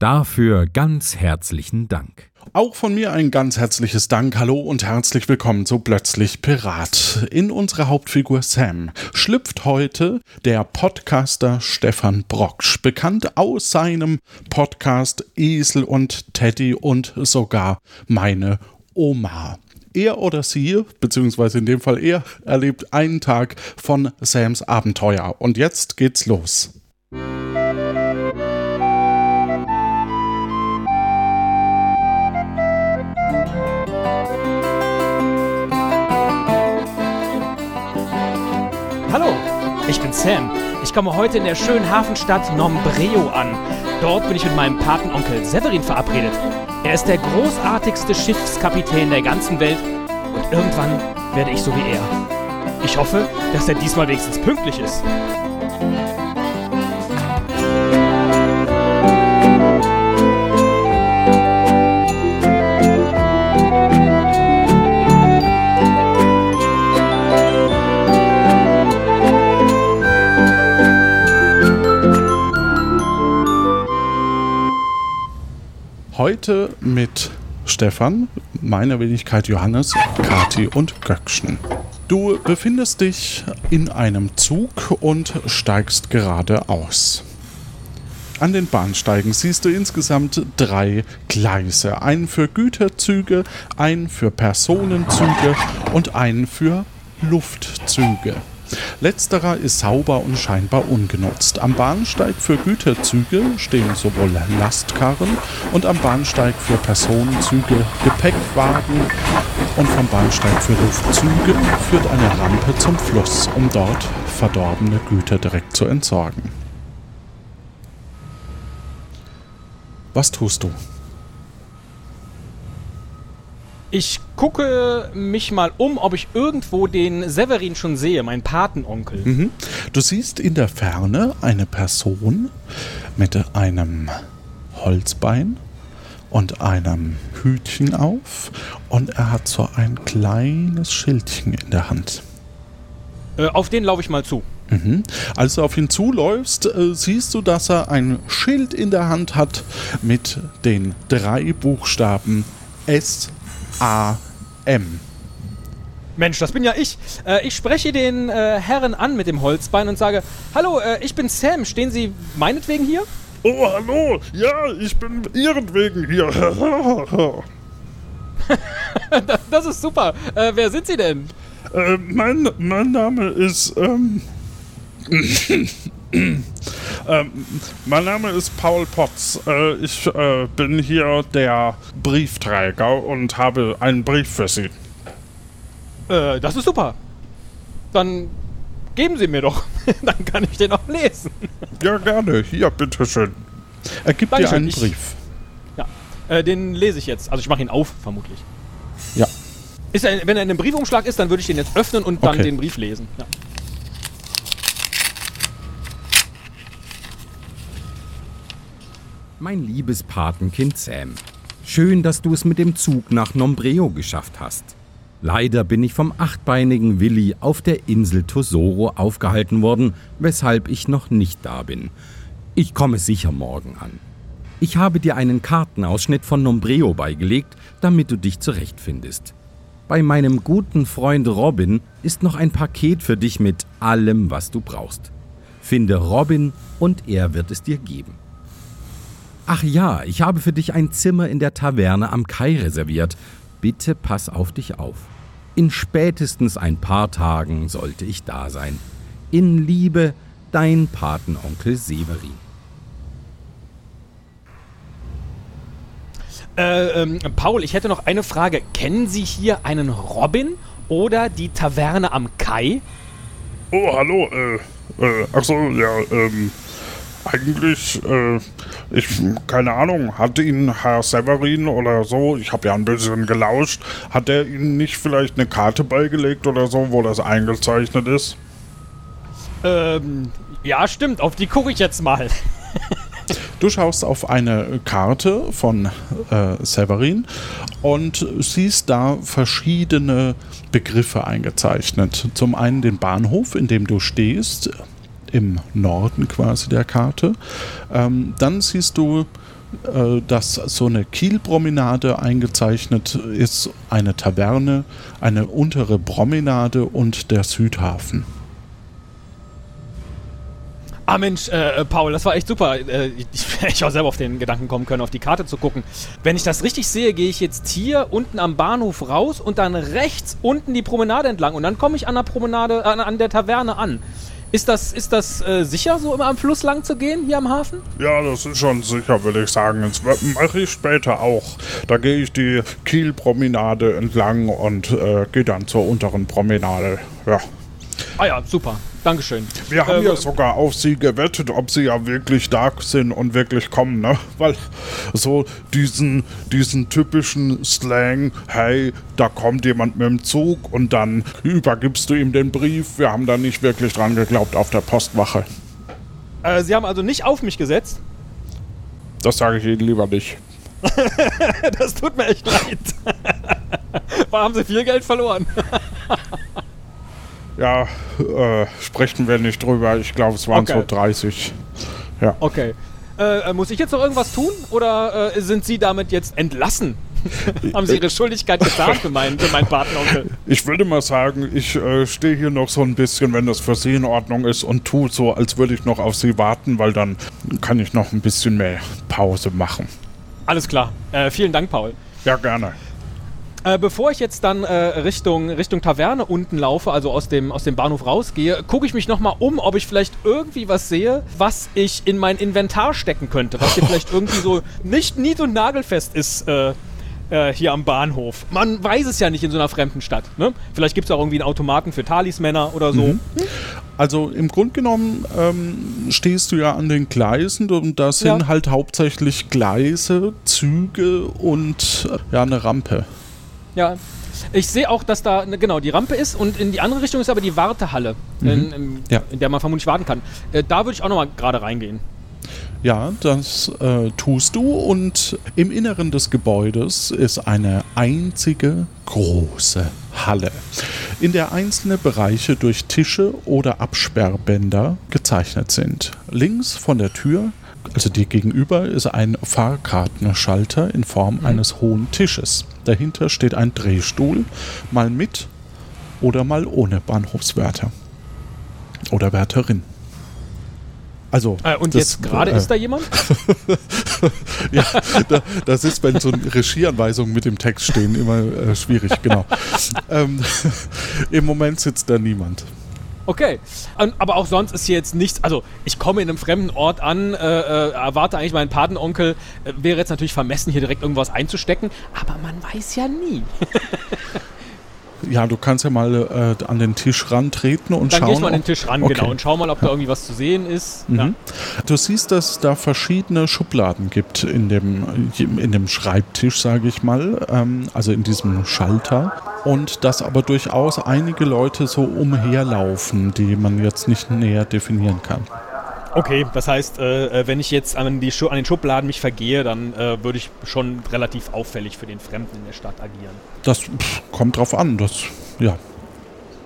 Dafür ganz herzlichen Dank. Auch von mir ein ganz herzliches Dank, hallo und herzlich willkommen zu Plötzlich Pirat. In unserer Hauptfigur Sam schlüpft heute der Podcaster Stefan Brocksch, bekannt aus seinem Podcast Esel und Teddy und sogar meine Oma. Er oder sie, beziehungsweise in dem Fall er, erlebt einen Tag von Sams Abenteuer. Und jetzt geht's los. Hallo, ich bin Sam. Ich komme heute in der schönen Hafenstadt Nombreo an. Dort bin ich mit meinem Patenonkel Severin verabredet. Er ist der großartigste Schiffskapitän der ganzen Welt und irgendwann werde ich so wie er. Ich hoffe, dass er diesmal wenigstens pünktlich ist. Heute mit Stefan, meiner Wenigkeit Johannes, Kati und Göckchen. Du befindest dich in einem Zug und steigst gerade aus. An den Bahnsteigen siehst du insgesamt drei Gleise. Einen für Güterzüge, einen für Personenzüge und einen für Luftzüge. Letzterer ist sauber und scheinbar ungenutzt. Am Bahnsteig für Güterzüge stehen sowohl Lastkarren und am Bahnsteig für Personenzüge Gepäckwagen und vom Bahnsteig für Luftzüge führt eine Rampe zum Fluss, um dort verdorbene Güter direkt zu entsorgen. Was tust du? Ich gucke mich mal um, ob ich irgendwo den Severin schon sehe, meinen Patenonkel. Mhm. Du siehst in der Ferne eine Person mit einem Holzbein und einem Hütchen auf und er hat so ein kleines Schildchen in der Hand. Äh, auf den laufe ich mal zu. Mhm. Als du auf ihn zuläufst, äh, siehst du, dass er ein Schild in der Hand hat mit den drei Buchstaben S A-M. Mensch, das bin ja ich. Äh, ich spreche den äh, Herren an mit dem Holzbein und sage: Hallo, äh, ich bin Sam. Stehen Sie meinetwegen hier? Oh, hallo. Ja, ich bin ihretwegen hier. das ist super. Äh, wer sind Sie denn? Äh, mein, mein Name ist. Ähm, ähm, mein Name ist Paul Potts. Äh, ich äh, bin hier der Briefträger und habe einen Brief für Sie. Äh, das ist super. Dann geben Sie mir doch. Dann kann ich den auch lesen. Ja, gerne. Hier, bitteschön. Er gibt dir einen Brief. Ja, äh, den lese ich jetzt. Also ich mache ihn auf, vermutlich. Ja. Ist er, wenn er in einem Briefumschlag ist, dann würde ich den jetzt öffnen und dann Okay. den Brief lesen. Ja. Mein liebes Patenkind Sam, schön, dass du es mit dem Zug nach Nombreo geschafft hast. Leider bin ich vom achtbeinigen Willi auf der Insel Tosoro aufgehalten worden, weshalb ich noch nicht da bin. Ich komme sicher morgen an. Ich habe dir einen Kartenausschnitt von Nombreo beigelegt, damit du dich zurechtfindest. Bei meinem guten Freund Robin ist noch ein Paket für dich mit allem, was du brauchst. Finde Robin und er wird es dir geben. Ach ja, ich habe für dich ein Zimmer in der Taverne am Kai reserviert. Bitte pass auf dich auf. In spätestens ein paar Tagen sollte ich da sein. In Liebe, dein Patenonkel Severin. Äh, ähm, Paul, ich hätte noch eine Frage. Kennen Sie hier einen Robin oder die Taverne am Kai? Oh, hallo. Äh, äh, ach so, ja, ähm. Eigentlich, äh, ich, keine Ahnung, hat Ihnen Herr Severin oder so, ich habe ja ein bisschen gelauscht, hat er Ihnen nicht vielleicht eine Karte beigelegt oder so, wo das eingezeichnet ist? Ähm, ja, stimmt. Auf die gucke ich jetzt mal. Du schaust auf eine Karte von äh, Severin und siehst da verschiedene Begriffe eingezeichnet. Zum einen den Bahnhof, in dem du stehst, im Norden quasi der Karte. Ähm, dann siehst du äh, dass so eine Kielpromenade eingezeichnet ist, eine Taverne, eine untere Promenade und der Südhafen. Ah Mensch, äh, Paul, das war echt super. Äh, ich hätte auch selber auf den Gedanken kommen können, auf die Karte zu gucken. Wenn ich das richtig sehe, gehe ich jetzt hier unten am Bahnhof raus und dann rechts unten die Promenade entlang und dann komme ich an der Promenade, an, an der Taverne an. Ist das, ist das äh, sicher, so immer am Fluss lang zu gehen, hier am Hafen? Ja, das ist schon sicher, würde ich sagen. Das mache ich später auch. Da gehe ich die Kielpromenade entlang und äh, gehe dann zur unteren Promenade. Ja. Ah ja, super. Dankeschön. Wir haben äh, ja sogar auf sie gewettet, ob sie ja wirklich da sind und wirklich kommen, ne? Weil so diesen, diesen typischen Slang, hey, da kommt jemand mit dem Zug und dann übergibst du ihm den Brief. Wir haben da nicht wirklich dran geglaubt auf der Postwache. Äh, sie haben also nicht auf mich gesetzt? Das sage ich Ihnen lieber nicht. das tut mir echt leid. haben Sie viel Geld verloren? Ja, äh, sprechen wir nicht drüber. Ich glaube, es waren okay. so 30. Ja. Okay. Äh, muss ich jetzt noch irgendwas tun oder äh, sind Sie damit jetzt entlassen? Haben Sie Ihre Schuldigkeit getan für meinen, für meinen Patenonkel? Ich würde mal sagen, ich äh, stehe hier noch so ein bisschen, wenn das für Sie in Ordnung ist, und tue so, als würde ich noch auf Sie warten, weil dann kann ich noch ein bisschen mehr Pause machen. Alles klar. Äh, vielen Dank, Paul. Ja, gerne. Äh, bevor ich jetzt dann äh, Richtung, Richtung Taverne unten laufe, also aus dem, aus dem Bahnhof rausgehe, gucke ich mich nochmal um, ob ich vielleicht irgendwie was sehe, was ich in mein Inventar stecken könnte, was hier vielleicht irgendwie so nicht nied- und nagelfest ist. Äh, äh, hier am Bahnhof. Man weiß es ja nicht in so einer fremden Stadt. Ne? Vielleicht gibt es auch irgendwie einen Automaten für Talismänner oder so. Mhm. Also im Grunde genommen ähm, stehst du ja an den Gleisen und da sind ja. halt hauptsächlich Gleise, Züge und äh, ja eine Rampe. Ja. Ich sehe auch, dass da, ne, genau, die Rampe ist und in die andere Richtung ist aber die Wartehalle, mhm. in, in, ja. in, der man vermutlich warten kann. Äh, da würde ich auch nochmal gerade reingehen. Ja, das äh, tust du und im Inneren des Gebäudes ist eine einzige große Halle, in der einzelne Bereiche durch Tische oder Absperrbänder gezeichnet sind. Links von der Tür also dir gegenüber ist ein Fahrkartenschalter in Form mhm. eines hohen Tisches. Dahinter steht ein Drehstuhl, mal mit oder mal ohne Bahnhofswärter. Oder Wärterin. Also. Äh, und das, jetzt gerade äh, ist da jemand? ja, da, das ist, wenn so Regieanweisungen mit dem Text stehen, immer äh, schwierig, genau. ähm, Im Moment sitzt da niemand. Okay. Aber auch sonst ist hier jetzt nichts. Also, ich komme in einem fremden Ort an, äh, äh, erwarte eigentlich meinen Patenonkel. Äh, wäre jetzt natürlich vermessen, hier direkt irgendwas einzustecken. Aber man weiß ja nie. Ja, du kannst ja mal äh, an den Tisch rantreten und Dann schauen. Dann ich mal an den Tisch ran, okay. genau, und schau mal, ob da irgendwie was zu sehen ist. Mhm. Ja. Du siehst, dass es da verschiedene Schubladen gibt in dem, in dem Schreibtisch, sage ich mal, ähm, also in diesem Schalter. Und dass aber durchaus einige Leute so umherlaufen, die man jetzt nicht näher definieren kann. Okay, das heißt, äh, äh, wenn ich jetzt an, die an den Schubladen mich vergehe, dann äh, würde ich schon relativ auffällig für den Fremden in der Stadt agieren. Das pff, kommt drauf an, das, ja.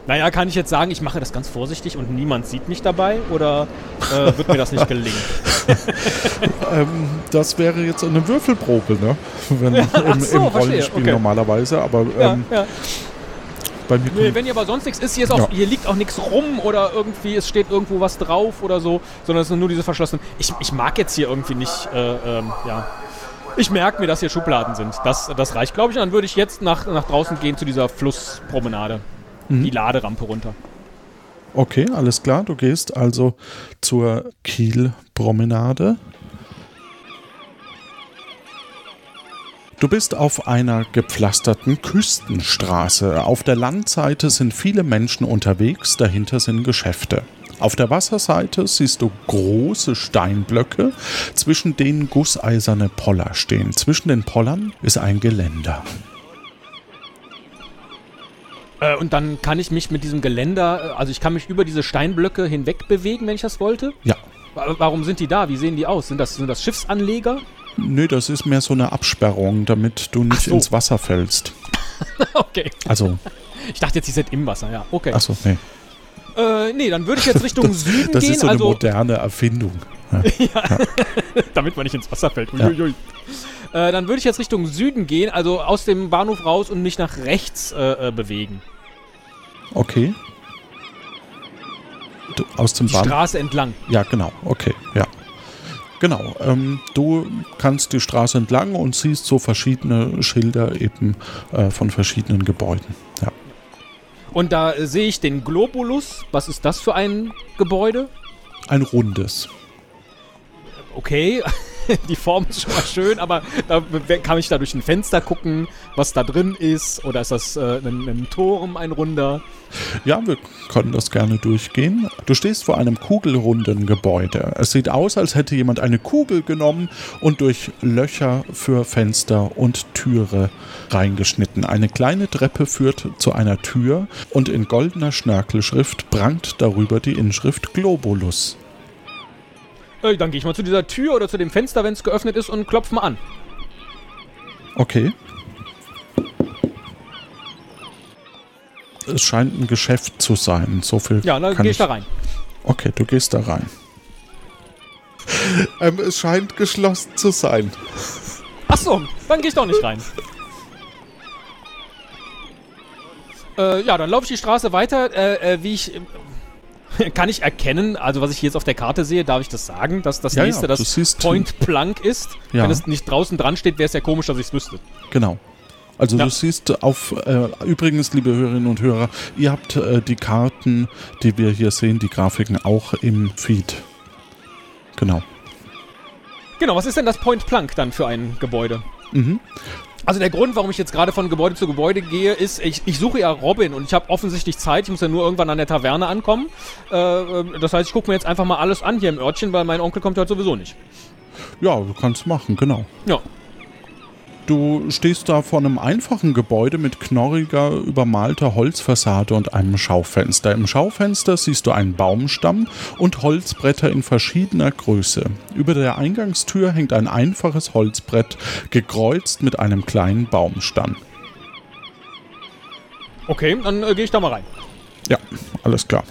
Naja, kann ich jetzt sagen, ich mache das ganz vorsichtig und niemand sieht mich dabei oder äh, wird mir das nicht gelingen? ähm, das wäre jetzt eine Würfelprobe, ne? Wenn, ja, im, so, im Rollenspiel okay. normalerweise, aber ähm, ja, ja bei mir. Nee, wenn hier aber sonst nichts ist, hier, ist auch, ja. hier liegt auch nichts rum oder irgendwie, es steht irgendwo was drauf oder so, sondern es sind nur diese verschlossenen. Ich, ich mag jetzt hier irgendwie nicht, äh, ähm, ja. Ich merke mir, dass hier Schubladen sind. Das, das reicht, glaube ich. Und dann würde ich jetzt nach, nach draußen gehen zu dieser Flusspromenade. Mhm. Die Laderampe runter. Okay, alles klar. Du gehst also zur Kielpromenade. Du bist auf einer gepflasterten Küstenstraße. Auf der Landseite sind viele Menschen unterwegs, dahinter sind Geschäfte. Auf der Wasserseite siehst du große Steinblöcke, zwischen denen gusseiserne Poller stehen. Zwischen den Pollern ist ein Geländer. Äh, und dann kann ich mich mit diesem Geländer, äh, also ich kann mich über diese Steinblöcke hinweg bewegen, wenn ich das wollte? Ja. Wa- Warum sind die da? Wie sehen die aus? Sind das, sind das Schiffsanleger? Nö, das ist mehr so eine Absperrung, damit du nicht so. ins Wasser fällst. okay. Also, Ich dachte jetzt, die sind im Wasser, ja. Okay. achso, nee. Äh, nee, dann würde ich jetzt Richtung Süden Das gehen, ist so eine also moderne Erfindung. damit man nicht ins Wasser fällt. Uiuiui. Äh, dann würde ich jetzt Richtung Süden gehen, also aus dem Bahnhof raus und mich nach rechts äh, äh, bewegen. Okay. Du, aus dem Die Bahn. Straße entlang. Ja, genau. Okay, ja. Genau. Ähm, du kannst die Straße entlang und siehst so verschiedene Schilder eben äh, von verschiedenen Gebäuden. Ja. Und da äh, sehe ich den Globulus. Was ist das für ein Gebäude? Ein rundes. Okay, die Form ist schon mal schön, aber da kann ich da durch ein Fenster gucken, was da drin ist? Oder ist das äh, ein, ein Turm, ein runder? Ja, wir können das gerne durchgehen. Du stehst vor einem kugelrunden Gebäude. Es sieht aus, als hätte jemand eine Kugel genommen und durch Löcher für Fenster und Türe reingeschnitten. Eine kleine Treppe führt zu einer Tür und in goldener Schnörkelschrift prangt darüber die Inschrift Globulus. Äh, dann gehe ich mal zu dieser Tür oder zu dem Fenster, wenn es geöffnet ist, und klopf mal an. Okay. Es scheint ein Geschäft zu sein. So viel. Ja, dann kann gehe ich da rein. Okay, du gehst da rein. ähm, es scheint geschlossen zu sein. Ach so, dann gehe ich doch nicht rein. Äh, ja, dann laufe ich die Straße weiter. Äh, äh, wie ich. Kann ich erkennen, also was ich hier jetzt auf der Karte sehe, darf ich das sagen, dass das Ja, ja, nächste du das Point Blank ist? Ja. Wenn es nicht draußen dran steht, wäre es ja komisch, dass ich es wüsste. Genau. Also Ja. du siehst auf, äh, übrigens, liebe Hörerinnen und Hörer, ihr habt äh, die Karten, die wir hier sehen, die Grafiken auch im Feed. Genau. Genau, was ist denn das Point Blank dann für ein Gebäude? Mhm. Also der Grund, warum ich jetzt gerade von Gebäude zu Gebäude gehe, ist, ich, ich suche ja Robin und ich habe offensichtlich Zeit. Ich muss ja nur irgendwann an der Taverne ankommen. Äh, äh, das heißt, ich gucke mir jetzt einfach mal alles an hier im Örtchen, weil mein Onkel kommt ja heute sowieso nicht. Ja, du kannst machen, genau. Ja. Du stehst da vor einem einfachen Gebäude mit knorriger, übermalter Holzfassade und einem Schaufenster. Im Schaufenster siehst du einen Baumstamm und Holzbretter in verschiedener Größe. Über der Eingangstür hängt ein einfaches Holzbrett, gekreuzt mit einem kleinen Baumstamm. Okay, dann äh, gehe ich da mal rein. Ja, alles klar.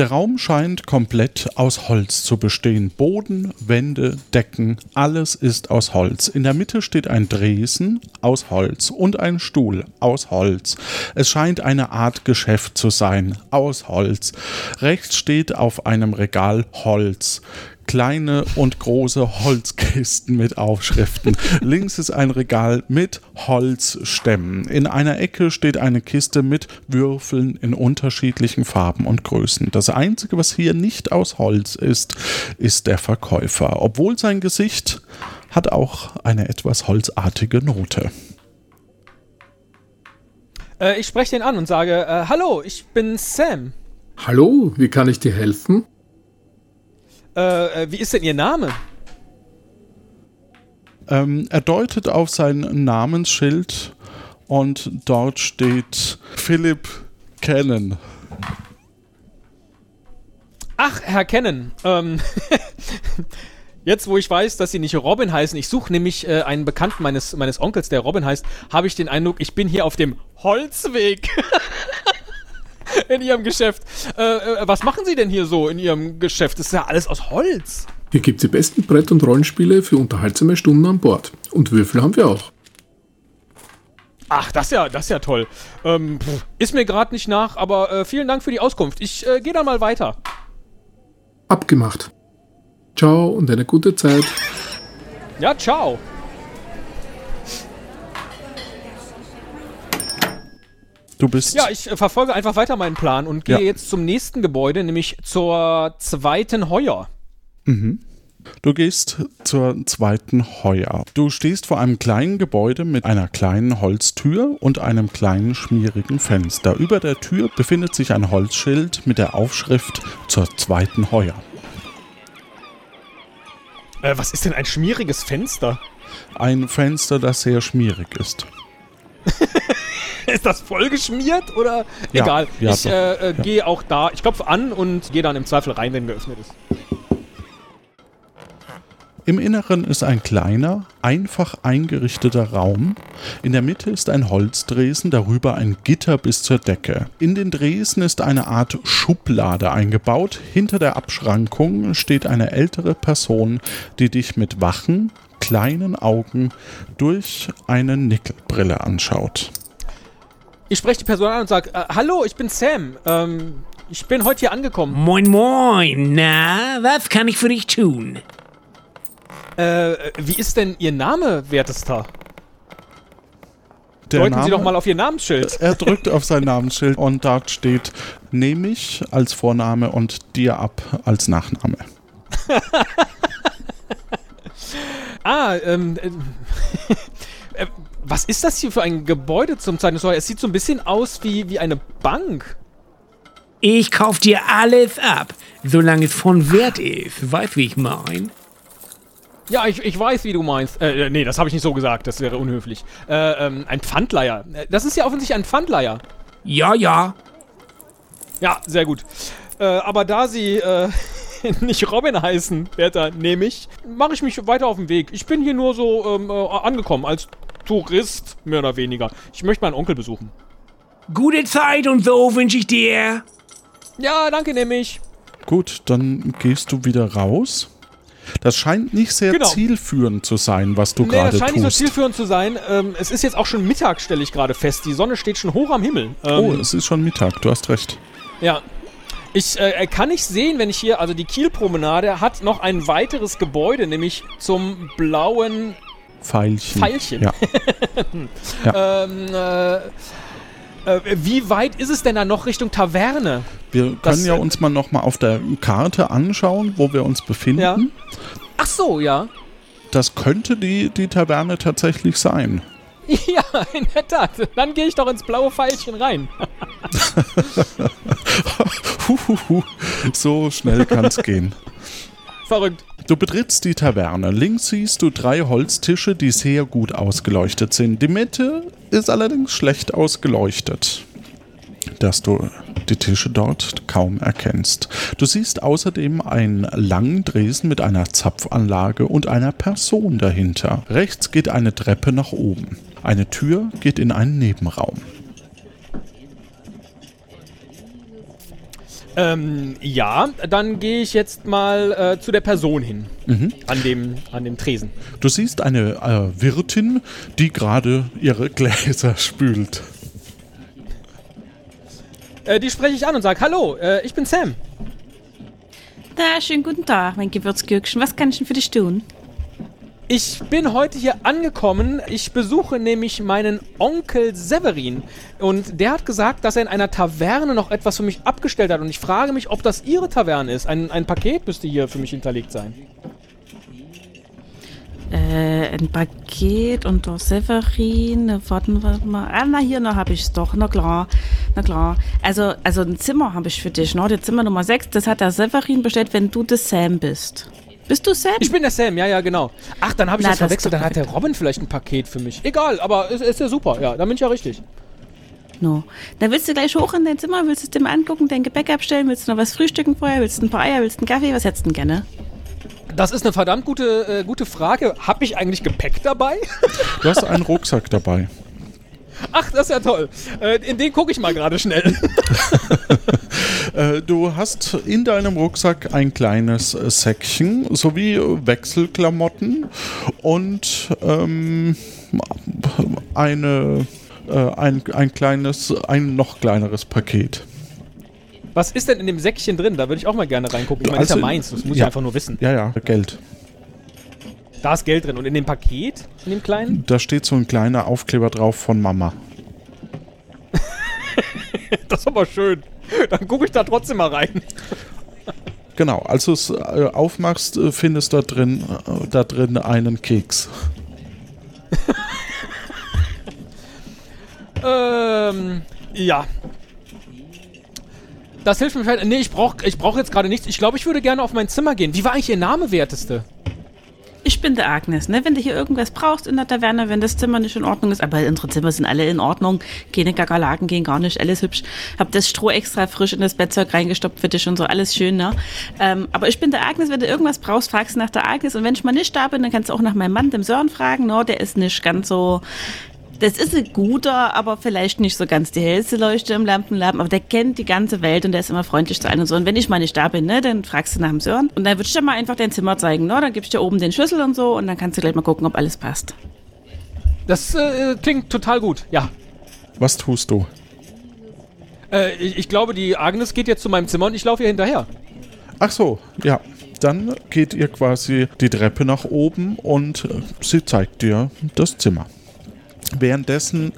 Der Raum scheint komplett aus Holz zu bestehen. Boden, Wände, Decken, alles ist aus Holz. In der Mitte steht ein Dresen aus Holz und ein Stuhl aus Holz. Es scheint eine Art Geschäft zu sein, aus Holz. Rechts steht auf einem Regal Holz. Kleine und große Holzkisten mit Aufschriften. Links ist ein Regal mit Holzstämmen. In einer Ecke steht eine Kiste mit Würfeln in unterschiedlichen Farben und Größen. Das Einzige, was hier nicht aus Holz ist, ist der Verkäufer. Obwohl sein Gesicht hat auch eine etwas holzartige Note. Äh, ich spreche den an und sage, äh, hallo, ich bin Sam. Hallo, wie kann ich dir helfen? Äh, äh, wie ist denn Ihr Name? Ähm, er deutet auf sein Namensschild und dort steht Philip Cannon. Ach, Herr Kennen. Ähm, jetzt, wo ich weiß, dass Sie nicht Robin heißen, ich suche nämlich äh, einen Bekannten meines, meines Onkels, der Robin heißt, habe ich den Eindruck, ich bin hier auf dem Holzweg. in Ihrem Geschäft. Äh, äh, was machen Sie denn hier so in Ihrem Geschäft? Das ist ja alles aus Holz. Hier gibt's die besten Brett- und Rollenspiele für unterhaltsame Stunden an Bord. Und Würfel haben wir auch. Ach, das ist ja, das ist ja toll. Ähm, pff, ist mir gerade nicht nach, aber äh, vielen Dank für die Auskunft. Ich äh, gehe dann mal weiter. Abgemacht. Ciao und eine gute Zeit. Ja, ciao. Du bist Ja, ich äh, verfolge einfach weiter meinen Plan und gehe Ja. jetzt zum nächsten Gebäude, nämlich zur zweiten Heuer. Du gehst zur zweiten Heuer. Du stehst vor einem kleinen Gebäude mit einer kleinen Holztür und einem kleinen schmierigen Fenster. Über der Tür befindet sich ein Holzschild mit der Aufschrift zur zweiten Heuer. Äh, was ist denn ein schmieriges Fenster? Ein Fenster, das sehr schmierig ist. Ist das vollgeschmiert oder? Ja, Egal. ja, ich äh, äh, Ja. gehe auch da. Ich klopfe an und gehe dann im Zweifel rein, wenn geöffnet ist. Im Inneren ist ein kleiner, einfach eingerichteter Raum. In der Mitte ist ein Holzdresen, darüber ein Gitter bis zur Decke. In den Dresen ist eine Art Schublade eingebaut. Hinter der Abschrankung steht eine ältere Person, die dich mit wachen, kleinen Augen durch eine Nickelbrille anschaut. Ich spreche die Person an und sage, äh, hallo, ich bin Sam. Ähm, ich bin heute hier angekommen. Moin, moin. Na, was kann ich für dich tun? Äh, wie ist denn Ihr Name, Wertester? Der Deuten Sie Name- doch mal auf Ihr Namensschild. Er drückt auf sein Namensschild und dort steht Nehme ich als Vorname und dir ab als Nachname. Ah, ähm, äh, äh, was ist das hier für ein Gebäude zum Zeigen? Es sieht so ein bisschen aus wie, wie eine Bank. Ich kauf dir alles ab, solange es von Wert ist. Weißt wie ich mein? Ja, ich, ich weiß, wie du meinst. Äh, äh, nee, das habe ich nicht so gesagt, das wäre unhöflich. Äh, ähm, ein Pfandleiher. Äh, Das ist ja offensichtlich ein Pfandleiher. Ja, ja. Ja, sehr gut. Äh, aber da sie äh, nicht Robin heißen, Bertha, nehme ich, mache ich mich weiter auf den Weg. Ich bin hier nur so ähm, äh, angekommen, als Tourist, mehr oder weniger. Ich möchte meinen Onkel besuchen. Gute Zeit und so wünsche ich dir. Ja, danke, nehme ich. Gut, dann gehst du wieder raus. Das scheint nicht sehr Genau. zielführend zu sein, was du Nee, gerade das scheint nicht so tust. zielführend zu sein. Ähm, es ist jetzt auch schon Mittag, stelle ich gerade fest. Die Sonne steht schon hoch am Himmel. Ähm, oh, es ist schon Mittag, du hast recht. Ja. Ich äh, kann nicht sehen, wenn ich hier, also die Kielpromenade hat noch ein weiteres Gebäude, nämlich zum blauen Pfeilchen. Pfeilchen. Ja. Ähm, äh, äh, wie weit ist es denn da noch Richtung Taverne? Wir können Das, ja äh, uns mal nochmal auf der Karte anschauen, wo wir uns befinden. Ja. Ach so, ja. Das könnte die, die Taverne tatsächlich sein. Ja, in der Tat. Dann gehe ich doch ins blaue Pfeilchen rein. So schnell kann's gehen. Verrückt. Du betrittst die Taverne. Links siehst du drei Holztische, die sehr gut ausgeleuchtet sind. Die Mitte ist allerdings schlecht ausgeleuchtet, dass du die Tische dort kaum erkennst. Du siehst außerdem einen langen Dresen mit einer Zapfanlage und einer Person dahinter. Rechts geht eine Treppe nach oben. Eine Tür geht in einen Nebenraum. Ähm, ja, dann gehe ich jetzt mal äh, zu der Person hin. An, dem, an dem Tresen. Du siehst eine äh, Wirtin, die gerade ihre Gläser spült. Äh, die spreche ich an und sage, hallo, äh, ich bin Sam. Da, schönen guten Tag, mein Gewürzgürkchen. Was kann ich denn für dich tun? Ich bin heute hier angekommen. Ich besuche nämlich meinen Onkel Severin. Und der hat gesagt, dass er in einer Taverne noch etwas für mich abgestellt hat. Und ich frage mich, ob das Ihre Taverne ist. Ein, ein Paket müsste hier für mich hinterlegt sein. Äh, ein Paket und der Severin. Warten wir mal. Ah, na, hier, na, hab ich's doch. Na klar, na klar. Also, also ein Zimmer habe ich für dich, ne? Das Zimmer Nummer 6, das hat der Severin bestellt, wenn du das Sam bist. Bist du Sam? Ich bin der Sam, ja, ja, genau. Ach, dann habe ich Na, das das verwechselt. ist Dann hat der Robin vielleicht ein Paket für mich. Egal, aber es ist ja super. Ja, dann bin ich ja richtig. No. Dann willst du gleich hoch in dein Zimmer, willst es dir mal angucken, dein Gepäck abstellen, willst du noch was frühstücken vorher, willst du ein paar Eier, willst du einen Kaffee, was hättest du denn gerne? Das ist eine verdammt gute, äh, gute Frage. Habe ich eigentlich Gepäck dabei? Du hast einen Rucksack dabei. Ach, das ist ja toll. Äh, in den gucke ich mal gerade schnell. Äh, du hast in deinem Rucksack ein kleines äh, Säckchen sowie Wechselklamotten und ähm, eine, äh, ein, ein kleines, ein noch kleineres Paket. Was ist denn in dem Säckchen drin? Da würde ich auch mal gerne reingucken. Ich meine, das ist ja Also, meins. Das muss ich ja. einfach nur wissen. Ja, ja, Geld. Da ist Geld drin. Und in dem Paket, in dem kleinen? Da steht so ein kleiner Aufkleber drauf von Mama. Das ist aber schön. Dann gucke ich da trotzdem mal rein. Genau, als du es äh, aufmachst, äh, findest du da drin, äh, da drin einen Keks. Ähm, ja. Das hilft mir vielleicht. Nee, ich brauche ich brauch jetzt gerade nichts. Ich glaube, ich würde gerne auf mein Zimmer gehen. Wie war eigentlich Ihr Name, Werteste? Ich bin der Agnes, ne? Wenn du hier irgendwas brauchst in der Taverne, wenn das Zimmer nicht in Ordnung ist, aber unsere Zimmer sind alle in Ordnung, keine Kakerlaken gehen gar nicht, alles hübsch. Hab das Stroh extra frisch in das Bettzeug reingestopft für dich und so, alles schön, ne? Ähm, aber ich bin der Agnes, wenn du irgendwas brauchst, fragst du nach der Agnes und wenn ich mal nicht da bin, dann kannst du auch nach meinem Mann, dem Sören, fragen, ne? Der ist nicht ganz so das ist ein guter, aber vielleicht nicht so ganz die hellste Leuchte im Lampenladen, aber der kennt die ganze Welt und der ist immer freundlich zu allen und so. Und wenn ich mal nicht da bin, ne, dann fragst du nach dem Sören und dann würde ich dir mal einfach dein Zimmer zeigen, ne? Dann gebe ich dir oben den Schlüssel und so und dann kannst du gleich mal gucken, ob alles passt. Das äh, klingt total gut, ja. Was tust du? Äh, ich, ich glaube, die Agnes geht jetzt zu meinem Zimmer und ich laufe ihr hinterher. Ach so, ja. Dann geht ihr quasi die Treppe nach oben und äh, sie zeigt dir das Zimmer. Währenddessen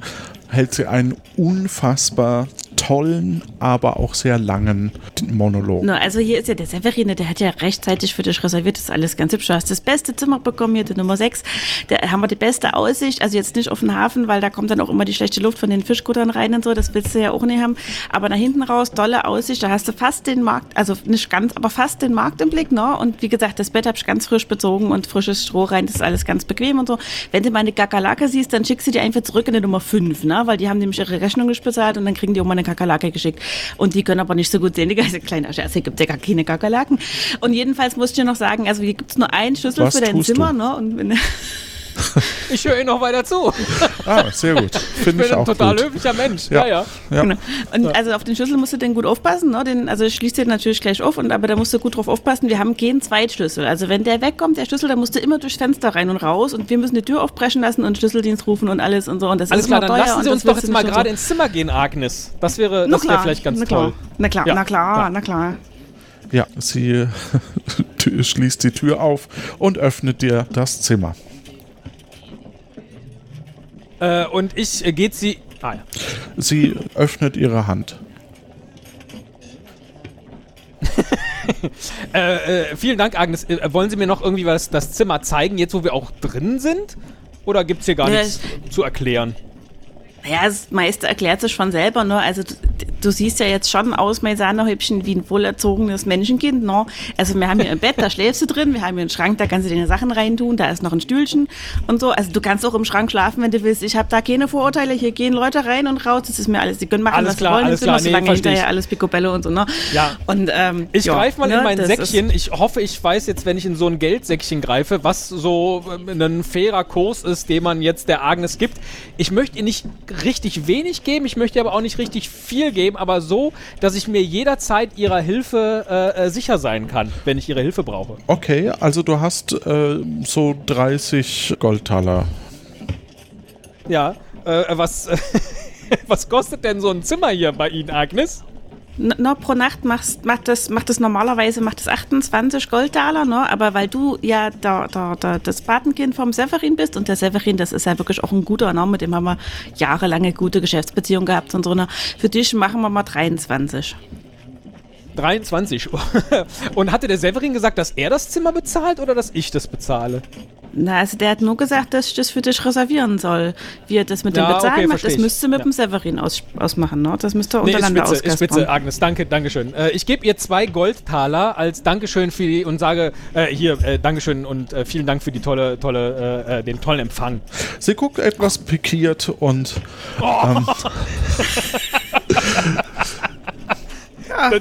hält sie einen unfassbar tollen, aber auch sehr langen Monolog. No, also hier ist ja der Severine, der hat ja rechtzeitig für dich reserviert, das ist alles ganz hübsch. Du hast das beste Zimmer bekommen, hier die Nummer 6. Da haben wir die beste Aussicht, also jetzt nicht auf den Hafen, weil da kommt dann auch immer die schlechte Luft von den Fischkuttern rein und so, das willst du ja auch nicht haben. Aber nach hinten raus, tolle Aussicht, da hast du fast den Markt, also nicht ganz, aber fast den Markt im Blick, ne? Und wie gesagt, das Bett habe ich ganz frisch bezogen und frisches Stroh rein, das ist alles ganz bequem und so. Wenn du meine Kakerlake siehst, dann schickst du die einfach zurück in die Nummer 5, ne? Weil die haben nämlich ihre Rechnung nicht bezahlt und dann kriegen die auch mal eine Kakerlake geschickt. Und die können aber nicht so gut sehen. Die ganze kleine Scherz, hier gibt ja gar keine Kakerlaken. Und jedenfalls musste ich dir noch sagen, also hier gibt es nur einen Schlüssel Was für dein Zimmer, du? ne? Und wenn, Ich höre ihr noch weiter zu. Ah, sehr gut. Ich Finde bin ich ein auch total gut. höflicher Mensch. Ja. Ja, ja. Ja. Genau. Und also auf den Schlüssel musst du den gut aufpassen, ne? Den, also ich schließe den natürlich gleich auf, und, aber da musst du gut drauf aufpassen. Wir haben keinen Zweitschlüssel. Also wenn der wegkommt, der Schlüssel, dann musst du immer durchs Fenster rein und raus und wir müssen die Tür aufbrechen lassen und Schlüsseldienst rufen und alles und so. Und das Alles ist klar, dann lassen Sie uns doch jetzt mal gerade so. ins Zimmer gehen, Agnes. Das wäre, Na das wäre vielleicht ganz na toll. Klar, na klar, Ja, na klar, ja. na klar. Ja, sie schließt die Tür auf und öffnet dir das Zimmer. Äh, und ich äh, geht sie. Ah ja. Sie öffnet ihre Hand. Äh, äh, vielen Dank, Agnes. Äh, wollen Sie mir noch irgendwie was das Zimmer zeigen, jetzt wo wir auch drin sind? Oder gibt es hier gar Ja, nichts zu erklären? Ja, das meiste erklärt sich von selber, ne? Also du, du siehst ja jetzt schon aus, mein Sahnehübchen, wie ein wohlerzogenes Menschenkind, ne? Also wir haben hier ein Bett, da schläfst du drin, wir haben hier einen Schrank, da kannst du deine Sachen reintun, da ist noch ein Stühlchen und so. Also du kannst auch im Schrank schlafen, wenn du willst. Ich habe da keine Vorurteile, hier gehen Leute rein und raus, das ist mir alles, die können machen, Alles was klar, sie wollen, alles klar, nee, versteh ich. hinterher alles Picobello und so, ne? Ja. Und, ähm, Ich ja, greife mal ne, in mein Säckchen. Ich hoffe, ich weiß jetzt, wenn ich in so ein Geldsäckchen greife, was so ähm, ein fairer Kurs ist, den man jetzt der Agnes gibt. Ich möchte ihr nicht richtig wenig geben, ich möchte aber auch nicht richtig viel geben, aber so, dass ich mir jederzeit ihrer Hilfe äh, äh, sicher sein kann, wenn ich ihre Hilfe brauche. Okay, also du hast äh, so 30 Goldtaler. Ja, äh, was, was kostet denn so ein Zimmer hier bei Ihnen, Agnes? Na, pro Nacht machst, macht, das, macht das normalerweise macht das 28 Goldtaler, ne? aber weil du ja da, da, da, das Patenkind vom Severin bist und der Severin, das ist ja wirklich auch ein guter, ne? mit dem haben wir jahrelange gute Geschäftsbeziehungen gehabt und so. Ne? Für dich machen wir mal 23. 23. Und hatte der Severin gesagt, dass er das Zimmer bezahlt oder dass ich das bezahle? Na, also der hat nur gesagt, dass ich das für dich reservieren soll. Wie er das mit Ja, dem Bezahlen okay, macht, das müsste mit Ja. dem Severin aus, ausmachen. Ne? Das müsste er Nee, ist untereinander spitze, ist spitze, auskaspern. Agnes. Danke, Dankeschön. Äh, ich gebe ihr zwei Goldtaler als Dankeschön für die und sage, äh, hier, äh, Dankeschön und äh, vielen Dank für die tolle, tolle, äh, äh, den tollen Empfang. Sie guckt etwas pikiert und ähm,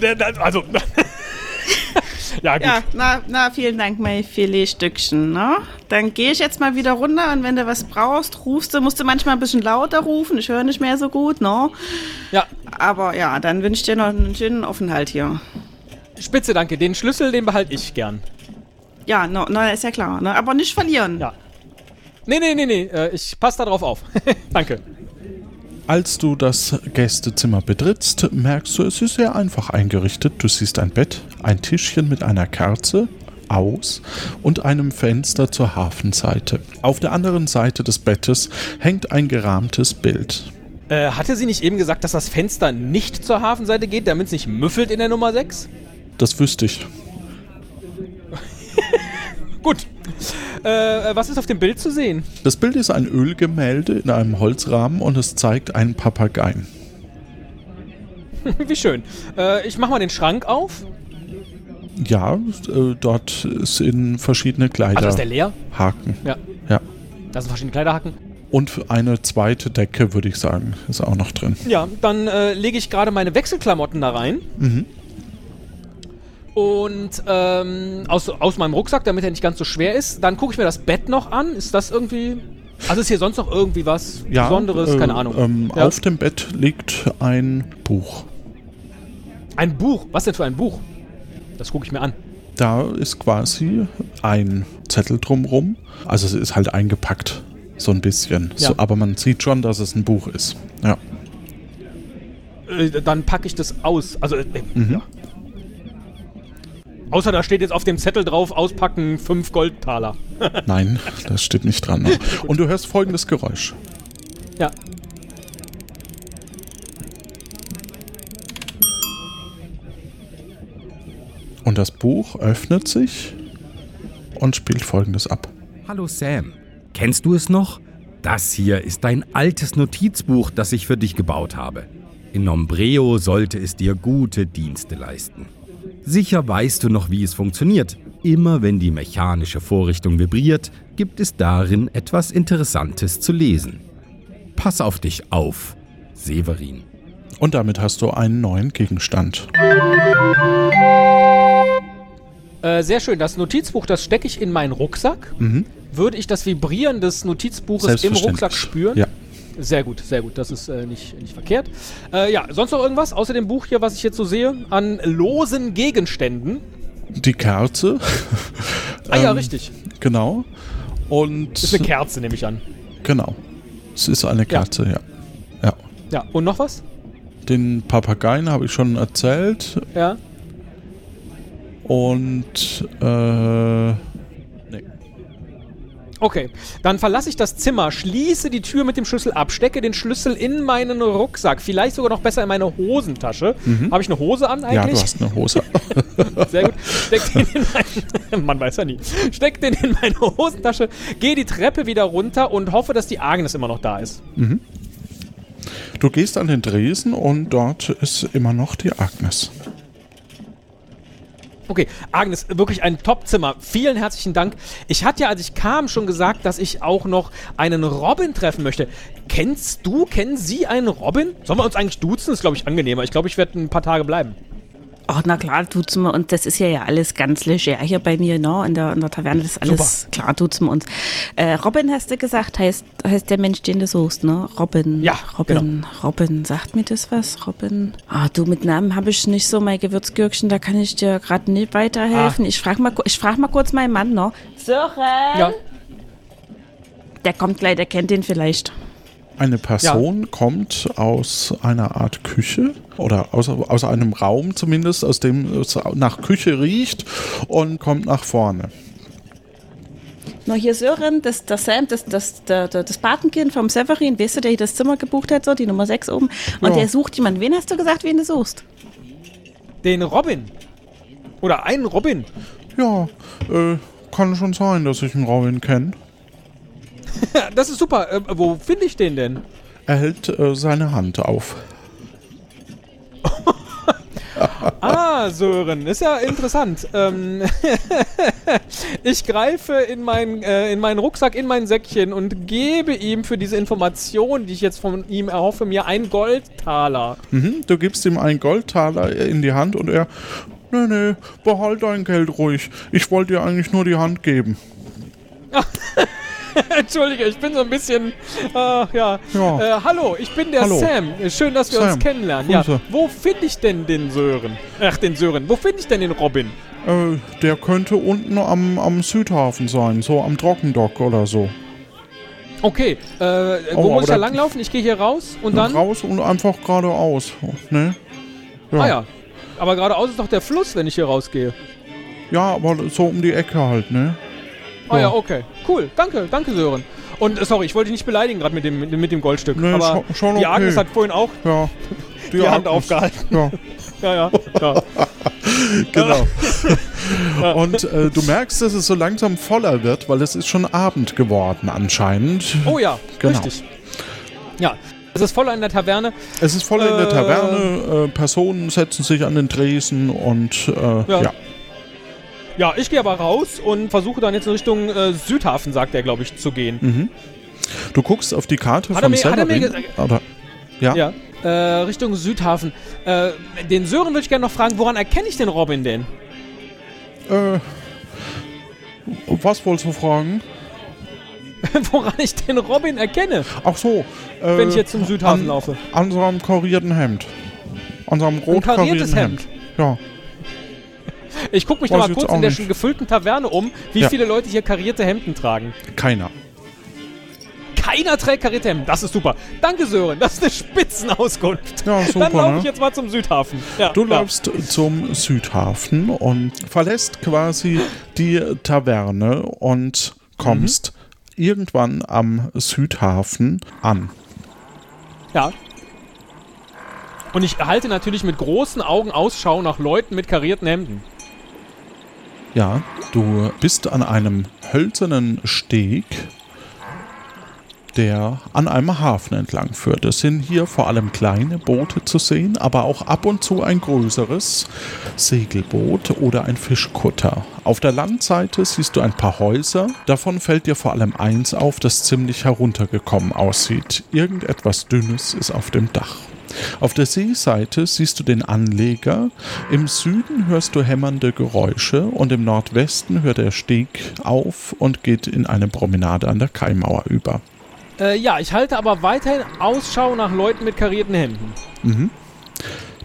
Der- Also, ja, gut. Ja, na, na, vielen Dank, mein Filetstückchen. Ne? Dann gehe ich jetzt mal wieder runter und wenn du was brauchst, rufst du, musst du manchmal ein bisschen lauter rufen. Ich höre nicht mehr so gut, ne? Ja, Aber ja, dann wünsche ich dir noch einen schönen Aufenthalt hier. spitze, danke. Den Schlüssel, den behalte ich gern. Ja, no, no, ist ja klar. Ne? Aber nicht verlieren. Ja. Nee, nee, nee, nee. Äh, ich passe da drauf auf. danke. Als du das Gästezimmer betrittst, merkst du, es ist sehr einfach eingerichtet. Du siehst ein Bett, ein Tischchen mit einer Kerze aus und einem Fenster zur Hafenseite. Auf der anderen Seite des Bettes hängt ein gerahmtes Bild. Äh, hatte sie nicht eben gesagt, dass das Fenster nicht zur Hafenseite geht, damit es nicht müffelt in der Nummer 6? Das wüsste ich. Gut. Äh, was ist auf dem Bild zu sehen? Das Bild ist ein Ölgemälde in einem Holzrahmen und es zeigt einen Papageien. Wie schön. Äh, ich mach mal den Schrank auf. Ja, äh, dort sind verschiedene Kleider. Also ist der leer? Haken. Ja. Ja. Da sind verschiedene Kleiderhaken. Und eine zweite Decke, würde ich sagen, ist auch noch drin. Ja, dann äh, lege ich gerade meine Wechselklamotten da rein. Mhm. Und ähm, aus, aus meinem Rucksack, damit er nicht ganz so schwer ist. Dann gucke ich mir das Bett noch an. Ist das irgendwie. Also ist hier sonst noch irgendwie was Ja, Besonderes? äh, Keine Ahnung. Ähm, Ja. Auf dem Bett liegt ein Buch. Ein Buch. Was denn für ein Buch? Das gucke ich mir an. Da ist quasi ein Zettel drumrum. Also es ist halt eingepackt, so ein bisschen. Ja. So, aber man sieht schon, dass es ein Buch ist. Ja. Äh, dann packe ich das aus. Also, äh, Mhm. ja. Außer da steht jetzt auf dem Zettel drauf, auspacken, 5 Goldtaler. Nein, das steht nicht dran. Ne? Und du hörst folgendes Geräusch. Ja. Und das Buch öffnet sich und spielt folgendes ab. Hallo Sam, kennst du es noch? Das hier ist dein altes Notizbuch, das ich für dich gebaut habe. In Nombreo sollte es dir gute Dienste leisten. Sicher weißt du noch, wie es funktioniert. Immer wenn die mechanische Vorrichtung vibriert, gibt es darin etwas Interessantes zu lesen. Pass auf dich auf, Severin. Und damit hast du einen neuen Gegenstand. Äh, sehr schön. Das Notizbuch, das stecke ich in meinen Rucksack. Mhm. Würde ich das Vibrieren des Notizbuches im. Rucksack spüren? Ja. Sehr gut, sehr gut. Das ist äh, nicht, nicht verkehrt. Äh, ja, sonst noch irgendwas außer dem Buch hier, was ich jetzt so sehe, an losen Gegenständen? Die Kerze. Ah ja, Ähm, richtig. Genau. Und Das ist eine Kerze, nehme ich an. genau. Es ist eine Kerze, ja. ja. Ja, und noch was? Den Papageien habe ich schon erzählt. Ja. Und äh. Okay, dann verlasse ich das Zimmer, schließe die Tür mit dem Schlüssel ab, stecke den Schlüssel in meinen Rucksack, vielleicht sogar noch besser in meine Hosentasche. Habe ich eine Hose an Mhm. Ja, eigentlich? du hast eine Hose. Sehr gut. Steck den in meine, man weiß ja nie. Steck den in meine Hosentasche, gehe die Treppe wieder runter und hoffe, dass die Agnes immer noch da ist. Du gehst an den Dresen und dort ist immer noch die Agnes. Okay, Agnes, wirklich ein Top-Zimmer. Vielen herzlichen Dank. Ich hatte ja, als ich kam, schon gesagt, dass ich auch noch einen Robin treffen möchte. Kennst du, kennen Sie einen Robin? Sollen wir uns eigentlich duzen? Ist, glaube ich, angenehmer. Ich glaube, ich werde ein paar Tage bleiben. Ach, na klar, tut's mir. Und das ist ja ja alles ganz leger hier bei mir, ne? In der, in der Taverne, das ist alles klar, tut's mir uns. Äh, Robin hast du gesagt, heißt, heißt der Mensch, den du suchst, ne? Robin. Ja, Robin, Robin, sagt mir das was? Robin? Ah, du, mit Namen habe ich nicht so, mein Gewürzgürkchen, da kann ich dir gerade nicht weiterhelfen. Ich frage mal, ich frag mal kurz meinen Mann, ne? Sören! Ja. Der kommt gleich, der kennt den vielleicht. Eine Person kommt aus einer Art Küche oder aus, aus einem Raum zumindest, aus dem es nach Küche riecht und kommt nach vorne. Na, hier Sören, das, das Sam, das, das, der, der, das Patenkind vom Severin, weißt du, der hier das Zimmer gebucht hat, so, die Nummer 6 oben. Und Ja. der sucht jemanden. Wen hast du gesagt, wen du suchst? Den Robin. Oder einen Robin. Ja, äh, kann schon sein, dass ich einen Robin kenne. Das ist super. Äh, wo finde ich den denn? Er hält äh, seine Hand auf. Ah, Sören, ist ja interessant. Ähm, ich greife in, mein, äh, in meinen Rucksack, in mein Säckchen und gebe ihm für diese Information, die ich jetzt von ihm erhoffe, mir einen Goldtaler. Mhm, du gibst ihm einen Goldtaler in die Hand und er, nee, nee, behalt dein Geld ruhig. Ich wollte dir eigentlich nur die Hand geben. Entschuldige, ich bin so ein bisschen. Äh, ja. Ja. Äh, hallo, ich bin der Hallo. Sam. Schön, dass wir uns Sam, kennenlernen. Ja. Wo finde ich denn den Sören? Ach, den Sören. Wo finde ich denn den Robin? Äh, der könnte unten am, am Südhafen sein, so am Trockendock oder so. Okay, äh, Oh, wo muss aber ich da langlaufen? Ich gehe hier raus und dann. Raus und einfach geradeaus, ne? Ah ja. Aber geradeaus ist doch der Fluss, wenn ich hier rausgehe. Ja, aber so um die Ecke halt, ne? Ah ja, okay. Cool. Danke, danke Sören. Und äh, sorry, ich wollte dich nicht beleidigen gerade mit dem, mit, dem Goldstück. Nee, aber schon- schon die okay. Agnes hat vorhin auch Ja. die Hand Agnes. aufgehalten. Ja, Ja, ja. ja. genau. Und äh, du merkst, dass es so langsam voller wird, weil es ist schon Abend geworden anscheinend. Oh ja, Genau. richtig. Ja. Es ist voller in der Taverne. Es ist voll in der Äh. Taverne, äh, Personen setzen sich an den Tresen und äh, ja. Ja. Ja, ich gehe aber raus und versuche dann jetzt in Richtung äh, Südhafen, sagt er, glaube ich, zu gehen. Du guckst auf die Karte Hat vom mir- hat er mir gesagt- ja, Ja. Äh, Richtung Südhafen. Äh, den Sören würde ich gerne noch fragen, woran erkenne ich den Robin denn? Äh, was wolltest du fragen? woran ich den Robin erkenne, Ach so. Äh, wenn ich jetzt zum Südhafen an, laufe. An seinem karierten Hemd. An seinem rot kariertes karierten Hemd. Ja. Ich gucke mich Weiß noch mal kurz in der nicht. schon gefüllten Taverne um, wie Ja. viele Leute hier karierte Hemden tragen. Keiner. Keiner trägt karierte Hemden. Das ist super. Danke, Sören. Das ist eine Spitzenauskunft. Ja, super, Dann laufe ne? ich jetzt mal zum Südhafen. Ja, Du ja. läufst zum Südhafen und verlässt quasi die Taverne und kommst Mhm. irgendwann am Südhafen an. Ja. Und ich halte natürlich mit großen Augen Ausschau nach Leuten mit karierten Hemden. Ja, du bist an einem hölzernen Steg, der an einem Hafen entlang führt. Es sind hier vor allem kleine Boote zu sehen, aber auch ab und zu ein größeres Segelboot oder ein Fischkutter. Auf der Landseite siehst du ein paar Häuser. Davon fällt dir vor allem eins auf, das ziemlich heruntergekommen aussieht. Irgendetwas Dünnes ist auf dem Dach. Auf der Seeseite siehst du den Anleger. Im Süden hörst du hämmernde Geräusche und im Nordwesten hört der Steg auf und geht in eine Promenade an der Kaimauer über. Äh, ja, ich halte aber weiterhin Ausschau nach Leuten mit karierten Hemden.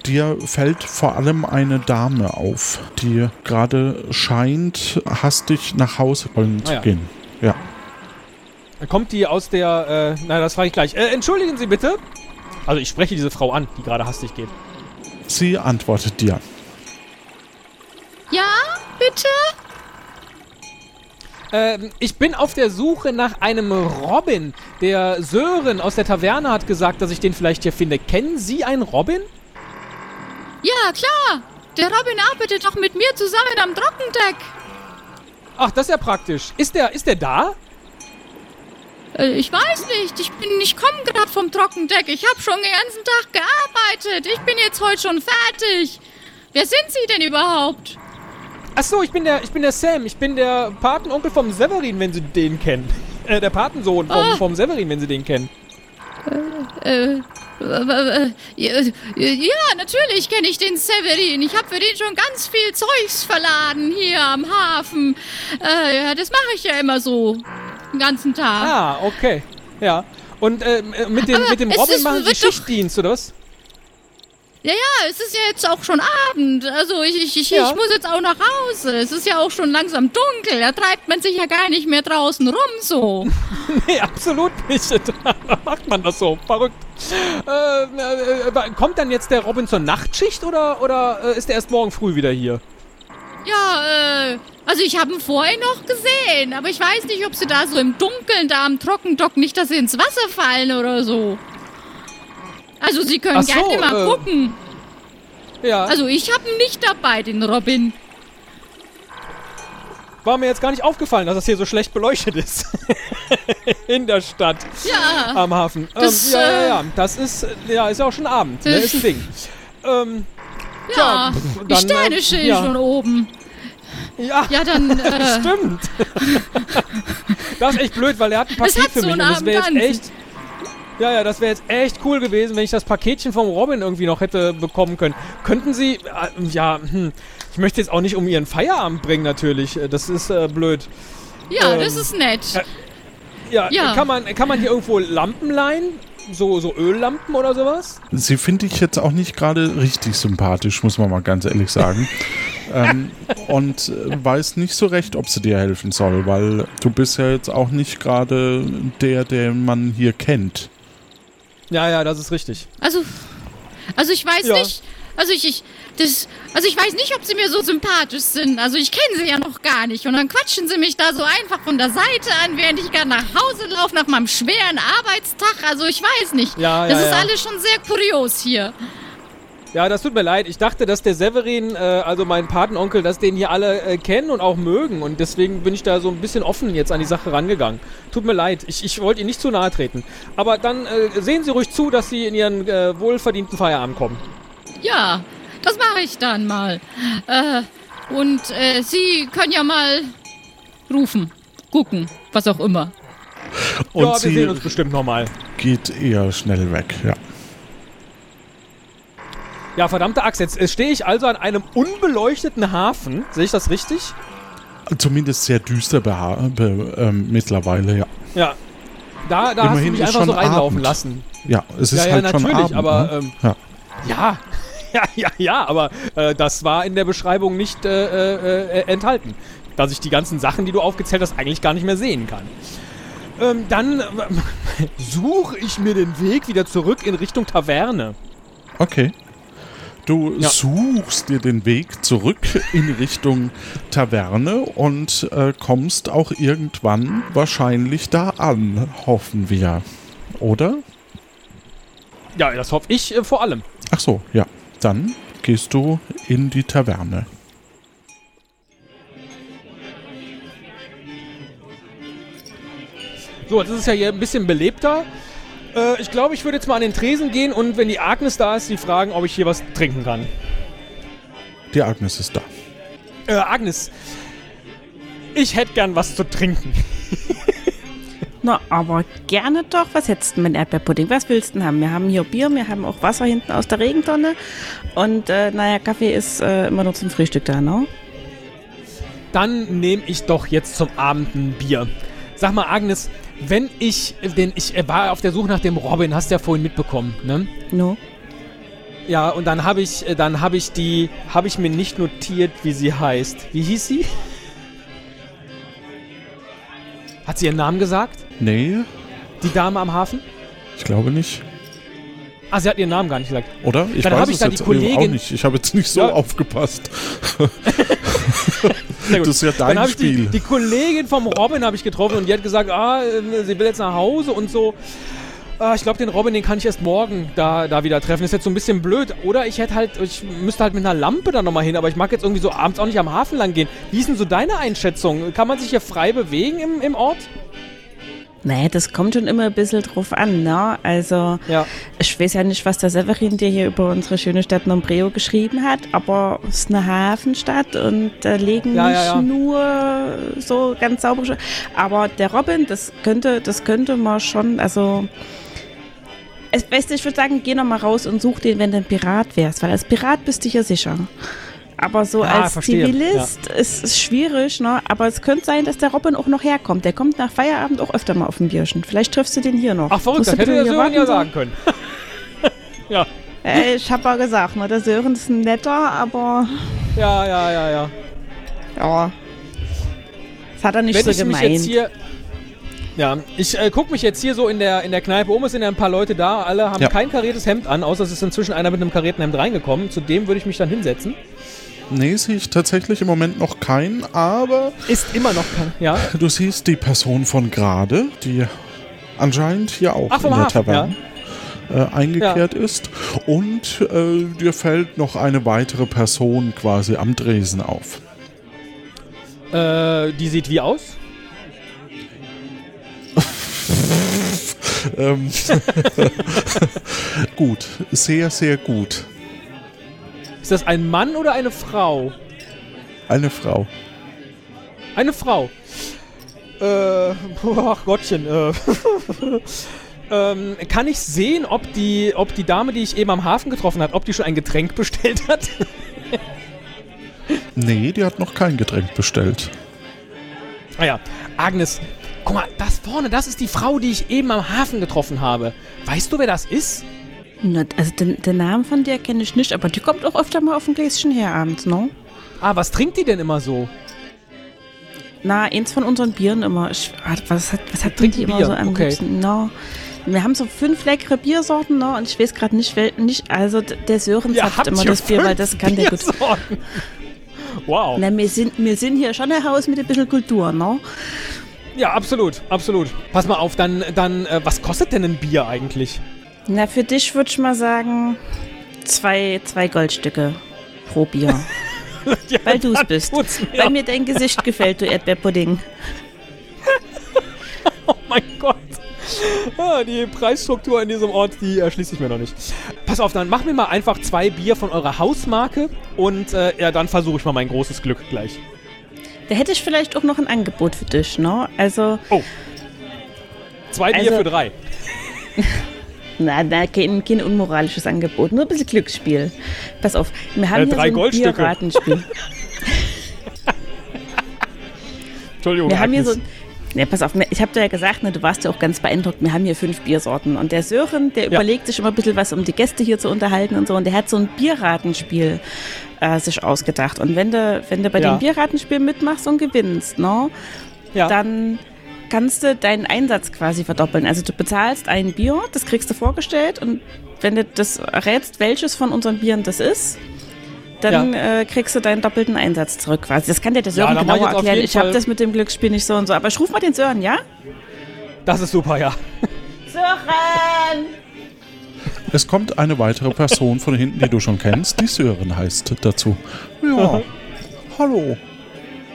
Dir fällt vor allem eine Dame auf, die gerade scheint, hastig nach Hause wollen zu Ah ja. gehen. Ja. Kommt die aus der. Äh, na, das frage ich gleich. Äh, entschuldigen Sie bitte. Also, ich spreche diese Frau an, die gerade hastig geht. Sie antwortet dir. Ja, bitte? Ähm, ich bin auf der Suche nach einem Robin. Der Sören aus der Taverne hat gesagt, dass ich den vielleicht hier finde. Kennen Sie einen Robin? Ja, klar. Der Robin arbeitet doch mit mir zusammen am Trockendeck. Ach, das ist ja praktisch. Ist der, ist der da? Äh, ich weiß nicht. Ich bin, ich komme gerade vom Trockendeck. Ich habe schon den ganzen Tag gearbeitet. Ich bin jetzt heute schon fertig. Wer sind Sie denn überhaupt? Ach so, ich bin der, ich bin der Sam. Ich bin der Patenonkel vom Severin, wenn Sie den kennen. Äh, der Patensohn vom, Ah. vom Severin, wenn Sie den kennen. Äh, äh, äh, ja, ja, natürlich kenne ich den Severin. Ich habe für den schon ganz viel Zeugs verladen hier am Hafen. Äh, ja, das mache ich ja immer so. Den ganzen Tag. Ah, okay. Ja. Und äh, mit, dem, Aber mit dem Robin ist- machen Sie Schichtdienst, oder was? Ja, ja, es ist ja jetzt auch schon Abend. Also ich, ich, ich, Ja. ich muss jetzt auch nach Hause. Es ist ja auch schon langsam dunkel. Da treibt man sich ja gar nicht mehr draußen rum so. Nee, absolut nicht. Da macht man das so. Verrückt. Äh, äh, äh, kommt dann jetzt der Robin zur Nachtschicht oder, oder äh, ist er erst morgen früh wieder hier? Ja, äh, also ich habe ihn vorhin noch gesehen, aber ich weiß nicht, ob sie da so im Dunkeln da am Trockendock nicht, dass sie ins Wasser fallen oder so. Also sie können so, gerne mal äh, gucken. Ja. Also ich habe ihn nicht dabei, den Robin. War mir jetzt gar nicht aufgefallen, dass das hier so schlecht beleuchtet ist. In der Stadt. Ja, Am Hafen. Das, ähm, ja, ja, äh, ja. Das ist, äh, ja, ist ja auch schon Abend. Ne? Ist ein Ding. Ähm, ja, die dann, Sterne äh, stehen ja. schon oben. ja, Ja, dann, äh, stimmt. das ist echt blöd, weil er hat ein Paket hat für mich. Und das wäre jetzt echt. Ja, ja, das wäre jetzt echt cool gewesen, wenn ich das Paketchen vom Robin irgendwie noch hätte bekommen können. Könnten Sie, äh, ja, hm, ich möchte jetzt auch nicht um Ihren Feierabend bringen, natürlich. Äh, Das ist äh, blöd. ja, ähm, das ist nett. Ja, Ja. Kann, man, kann man hier irgendwo Lampen leihen? So, so Öllampen oder sowas? Sie finde ich jetzt auch nicht gerade richtig sympathisch, muss man mal ganz ehrlich sagen. ähm, und äh, weiß nicht so recht, ob sie dir helfen soll, weil du bist ja jetzt auch nicht gerade der, den man hier kennt. Ja, ja, das ist richtig. Also, also ich weiß Ja. nicht. Also ich, ich, das, also ich weiß nicht, ob sie mir so sympathisch sind. Also ich kenne sie ja noch gar nicht. Und dann quatschen sie mich da so einfach von der Seite an, während ich gerade nach Hause laufe nach meinem schweren Arbeitstag. Also ich weiß nicht. Ja, das ja, ist ja. alles schon sehr kurios hier. Ja, das tut mir leid. Ich dachte, dass der Severin, äh, also mein Patenonkel, dass den hier alle äh, kennen und auch mögen. Und deswegen bin ich da so ein bisschen offen jetzt an die Sache rangegangen. Tut mir leid. Ich, ich wollte Ihnen nicht zu nahe treten. Aber dann äh, sehen Sie ruhig zu, dass Sie in Ihren äh, wohlverdienten Feierabend kommen. Ja, das mache ich dann mal. Äh, Und äh, Sie können ja mal rufen, gucken, was auch immer. Und ja, wir sie sehen uns bestimmt nochmal. geht eher schnell weg, ja. Ja, verdammte Axt, jetzt stehe ich also an einem unbeleuchteten Hafen. Sehe ich das richtig? Zumindest sehr düster be ähm, mittlerweile, ja. Ja. Da, da hast du Immerhin mich einfach so schon reinlaufen Abend. lassen. Ja, es ist Ja, ja, halt schon natürlich, Abend, aber, ne? ähm, ja. Ja, ja, ja, ja, aber äh, das war in der Beschreibung nicht äh, äh, äh, enthalten. Dass ich die ganzen Sachen, die du aufgezählt hast, eigentlich gar nicht mehr sehen kann. Ähm, dann suche ich mir den Weg wieder zurück in Richtung Taverne. Okay. Du Ja. suchst dir den Weg zurück in Richtung Taverne und äh, kommst auch irgendwann wahrscheinlich da an, hoffen wir. Oder? Ja, das hoffe ich äh, vor allem. Ach so, ja. Dann gehst du in die Taverne. So, jetzt ist es ja hier ein bisschen belebter. Äh, ich glaube, ich würde jetzt mal an den Tresen gehen und wenn die Agnes da ist, sie fragen, ob ich hier was trinken kann. Die Agnes ist da. Äh, Agnes, ich hätte gern was zu trinken. Na, aber gerne doch. Was hättest du mit Erdbeerpudding? Was willst du denn haben? Wir haben hier Bier, wir haben auch Wasser hinten aus der Regentonne. Und äh, naja, Kaffee ist äh, immer nur zum Frühstück da, ne? Dann nehme ich doch jetzt zum Abend ein Bier. Sag mal, Agnes, wenn ich, denn ich äh, war auf der Suche nach dem Robin, hast du ja vorhin mitbekommen, ne? No. Ja, und dann habe ich, äh, dann habe ich die, habe ich mir nicht notiert, wie sie heißt. Wie hieß sie? Hat sie ihren Namen gesagt? Nee, Die Dame am Hafen? ich glaube nicht. Ah, sie hat ihren Namen gar nicht gesagt. Oder? Ich Dann weiß ich es jetzt Kollegin- auch nicht. Ich habe jetzt nicht so Ja. aufgepasst. Das ist ja Dann dein habe ich die, Spiel. die Kollegin vom Robin habe ich getroffen und die hat gesagt, ah, äh, sie will jetzt nach Hause und so. Ah, ich glaube, den Robin, den kann ich erst morgen da, da wieder treffen. Ist jetzt so ein bisschen blöd. Oder ich hätte halt, ich müsste halt mit einer Lampe da nochmal hin, aber ich mag jetzt irgendwie so abends auch nicht am Hafen lang gehen. Wie ist denn so deine Einschätzung? Kann man sich hier frei bewegen im, im Ort? Nee, das kommt schon immer ein bisschen drauf an, ne? Also, Ja. ich weiß ja nicht, was der Severin dir hier über unsere schöne Stadt Nombreo geschrieben hat, aber es ist eine Hafenstadt und da legen Ja, nicht ja, nur so ganz saubere Aber der Robin, das könnte, das könnte man schon, also. Es, weißt du, ich würde sagen, geh noch mal raus und such den, wenn du ein Pirat wärst, weil als Pirat bist du hier sicher. Aber so Ah, als verstehe, Zivilist ist es schwierig, ne? Aber es könnte sein, dass der Robin auch noch herkommt. Der kommt nach Feierabend auch öfter mal auf ein Bierchen. Vielleicht triffst du den hier noch. Ach, verrückt, Musst das hätte der Sören ja sagen können. ja. Äh, ich hab ja gesagt, ne? Der Sören ist ein netter, aber Ja, ja, ja, ja. ja. Das hat er nicht Wenn so gemeint. Ja, ich äh, gucke mich jetzt hier so in der, in der Kneipe um. Es sind ja ein paar Leute da. Alle haben Ja. kein kariertes Hemd an, außer es ist inzwischen einer mit einem karierten Hemd reingekommen. Zu dem würde ich mich dann hinsetzen. Nee, sehe ich tatsächlich im Moment noch keinen, aber Ist immer noch kein. Ja. du siehst die Person von gerade, die anscheinend hier auch Ach, in der Hafen, Taverne äh, eingekehrt ist. Und äh, dir fällt noch eine weitere Person quasi am Dresen auf. Äh, die sieht wie aus? Ähm, gut, sehr, sehr gut. Ist das ein Mann oder eine Frau? Eine Frau. Eine Frau. Äh, ach Gottchen. Äh, ähm, kann ich sehen, ob die, ob die Dame, die ich eben am Hafen getroffen hat, ob die schon ein Getränk bestellt hat? Nee, die hat noch kein Getränk bestellt. Ah ja, Agnes, guck mal, das vorne, das ist die Frau, die ich eben am Hafen getroffen habe. Weißt du, wer das ist? Na, also den, den Namen von der kenne ich nicht, aber die kommt auch öfter mal auf ein Gläschen her abends, ne? Ah, was trinkt die denn immer so? Na, eins von unseren Bieren immer. Ich, was hat, was hat Trinkt die immer Bier, so am okay. liebsten? Na, wir haben so fünf leckere Biersorten, ne? Und ich weiß gerade nicht, wel, nicht, also der Sören sagt immer das Bier, weil das kann der gut. Wow. Na, wir sind, wir sind hier schon ein Haus mit ein bisschen Kultur, ne? Ja, absolut, absolut. Pass mal auf, dann, dann, äh, was kostet denn ein Bier eigentlich? Na, für dich würde ich mal sagen, zwei, zwei Goldstücke pro Bier. Ja, Weil du's dann bist. mir Weil mir dein Gesicht gefällt, du Erdbeerpudding. Oh mein Gott. Ah, die Preisstruktur in diesem Ort, die erschließt sich mir noch nicht. Pass auf, dann mach mir mal einfach zwei Bier von eurer Hausmarke und äh, ja, dann versuche ich mal mein großes Glück gleich. Da hätte ich vielleicht auch noch ein Angebot für dich, ne? Also, Zwei Bier Also- für drei. na, na kein, kein unmoralisches Angebot, nur ein bisschen Glücksspiel. Pass auf, wir haben Äh, hier drei so ein. Bierratenspiel. Entschuldigung, Wir haben hier so. Agnes. Ja, pass auf, ich habe dir ja gesagt, ne, du warst ja auch ganz beeindruckt. Wir haben hier fünf Biersorten. Und der Sören, der überlegt sich immer ein bisschen was, um die Gäste hier zu unterhalten und so. Und der hat so ein Bierratenspiel äh, sich ausgedacht. Und wenn du, wenn du bei Ja. dem Bierratenspiel mitmachst und gewinnst, ne, ja. dann kannst du deinen Einsatz quasi verdoppeln. Also du bezahlst ein Bier, das kriegst du vorgestellt und wenn du das errätst, welches von unseren Bieren das ist, dann äh, kriegst du deinen doppelten Einsatz zurück quasi. Das kann dir der Ja, Sören ich genauer erklären. Ich habe das mit dem Glücksspiel nicht so und so. Aber ich ruf mal den Sören, ja? Das ist super, ja. Sören! Es kommt eine weitere Person von hinten, die du schon kennst, die Sören heißt dazu. Ja. Hallo.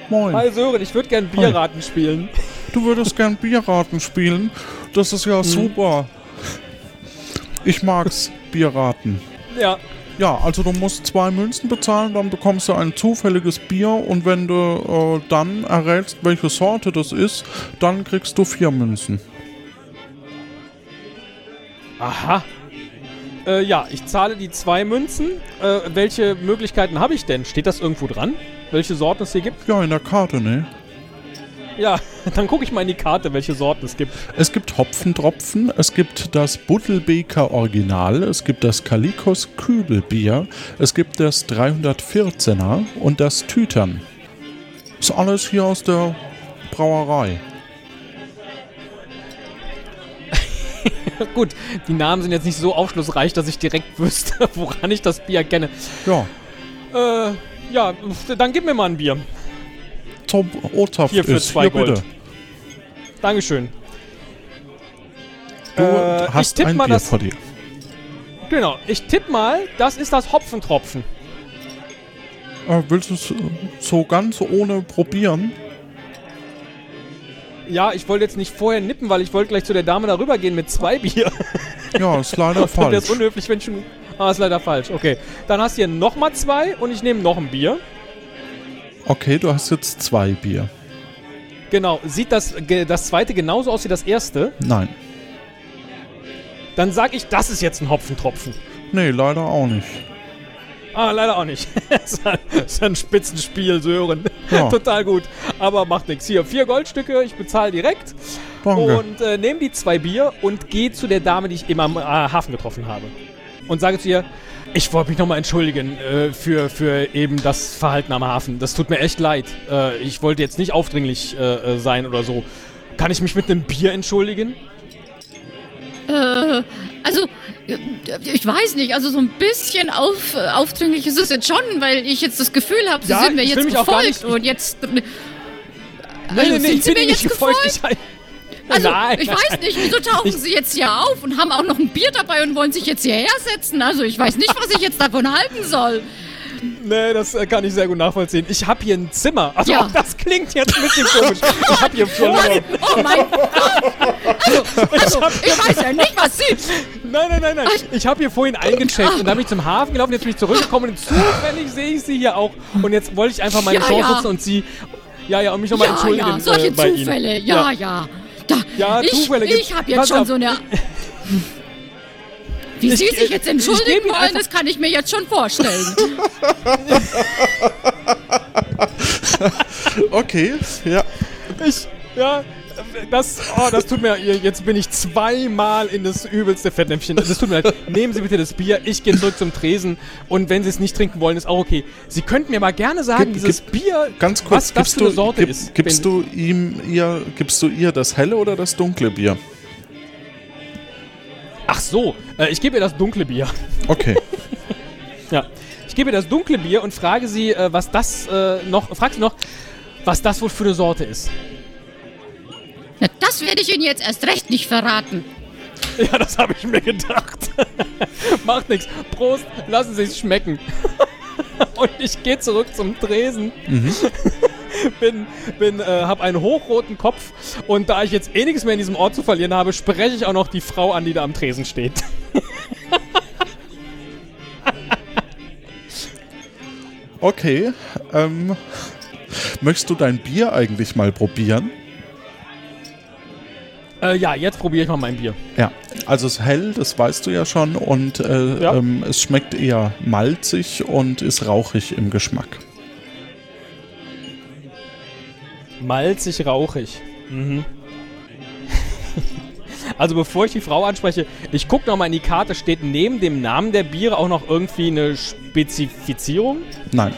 Moin. Hi Sören, ich würde gern Bierraten spielen. Du würdest gern Bierraten spielen? Das ist ja super. Ich mag's, Bierraten. Ja. Ja, also du musst zwei Münzen bezahlen, dann bekommst du ein zufälliges Bier und wenn du äh, dann errätst, welche Sorte das ist, dann kriegst du vier Münzen. Aha. Äh, ja, ich zahle die zwei Münzen. Äh, welche Möglichkeiten habe ich denn? Steht das irgendwo dran? Welche Sorten es hier gibt? Ja, in der Karte, ne? Ja, dann gucke ich mal in die Karte, welche Sorten es gibt. Es gibt Hopfentropfen, es gibt das Buttelbeker Original, es gibt das Kalikos Kübelbier, es gibt das 314er und das Tütern. Ist alles hier aus der Brauerei. Gut, die Namen sind jetzt nicht so aufschlussreich, dass ich direkt wüsste, woran ich das Bier kenne. Ja, Äh, ja, dann gib mir mal ein Bier. Zum Ozapft Hier für ist. zwei Hier Gold. bitte. Dankeschön. Du Äh, ich hast tipp ein mal Bier das- vor dir. Genau, ich tipp mal, das ist das Hopfentropfen. Äh, willst du es so ganz ohne probieren? Ja, ich wollte jetzt nicht vorher nippen, weil ich wollte gleich zu der Dame darüber gehen mit zwei Bier. Ja, ist leider Dann wäre es falsch. unhöflich, wenn schon. Ah, ist leider falsch. Okay. Dann hast du hier nochmal zwei und ich nehme noch ein Bier. Okay, du hast jetzt zwei Bier. Genau. Sieht das, das zweite genauso aus wie das erste? Nein. Dann sag ich, das ist jetzt ein Hopfentropfen. Nee, leider auch nicht. Ah, leider auch nicht. das ist ein- das ist ein Spitzenspiel, Sören. Ja. Total gut. Aber macht nichts. Hier, vier Goldstücke, ich bezahle direkt. Danke. Und äh, nehme die zwei Bier und gehe zu der Dame, die ich eben am äh, Hafen getroffen habe. Und sage zu ihr, ich wollte mich nochmal entschuldigen äh, für, für eben das Verhalten am Hafen. Das tut mir echt leid. Äh, ich wollte jetzt nicht aufdringlich äh, äh, sein oder so. Kann ich mich mit einem Bier entschuldigen? Äh, also, äh, ich weiß nicht, also so ein bisschen auf, äh, aufdringlich ist es jetzt schon, weil ich jetzt das Gefühl habe, sie Ja, sind mir jetzt gefolgt und jetzt. Nein, Also, nein, nein, sind ich bin mir jetzt gefolgt. gefolgt? Ich, Also, nein, ich weiß nicht, wieso tauchen Ich- sie jetzt hier auf und haben auch noch ein Bier dabei und wollen sich jetzt hierher setzen? Also, ich weiß nicht, was ich jetzt davon halten soll. Nee, das äh, kann ich sehr gut nachvollziehen. Ich habe hier ein Zimmer. Also Ja. das klingt jetzt ein bisschen komisch. Ich habe hier Entschuldigung. Oh mein Gott! Also, also, ich weiß ja nicht, was sie. Nein, nein, nein, nein. Ich habe hier vorhin eingecheckt und dann bin ich zum Hafen gelaufen, jetzt bin ich zurückgekommen und zufällig sehe ich sie hier auch. Und jetzt wollte ich einfach meine Ja, Chance ja. nutzen und sie. Ja, ja, und mich nochmal Ja, entschuldigen. ja, solche äh, bei Zufälle. Ihnen. Ja, ja. Da, Ja, ich Zufälle gibt's. ich habe jetzt schon auf. so eine. Wie Ich- Sie sich jetzt entschuldigen wollen, einfach- das kann ich mir jetzt schon vorstellen. Okay, ja. Ich, ja, das, oh, das tut mir, jetzt bin ich zweimal in das übelste Fettnäpfchen. Das tut mir leid. Nehmen Sie bitte das Bier, ich gehe zurück zum Tresen und wenn Sie es nicht trinken wollen, ist auch okay. Sie könnten mir mal gerne sagen, Gib- dieses Bier, Ganz kurz, was das für eine du, Sorte gib, ist. gibst du ihm ihr, gibst du ihr das helle oder das dunkle Bier? Ach so, äh, ich gebe ihr das dunkle Bier. Okay. Ja. Ich gebe ihr das dunkle Bier und frage sie, äh, was das äh, noch, frag sie noch, was das wohl für eine Sorte ist. Na, das werde ich Ihnen jetzt erst recht nicht verraten. Ja, das habe ich mir gedacht. Macht nichts. Prost, lassen Sie es schmecken. Und ich gehe zurück zum Tresen. bin, bin, äh, hab einen hochroten Kopf und da ich jetzt eh nichts mehr in diesem Ort zu verlieren habe, spreche ich auch noch die Frau an, die da am Tresen steht. Okay, ähm, möchtest du dein Bier eigentlich mal probieren? Äh, ja, jetzt probiere ich mal mein Bier. Ja, also es ist hell, das weißt du ja schon, und äh, Ja. ähm, es schmeckt eher malzig und ist rauchig im Geschmack. Malzig rauchig. Mhm. Also bevor ich die Frau anspreche, ich gucke nochmal in die Karte, steht neben dem Namen der Biere auch noch irgendwie eine Spezifizierung? Nein.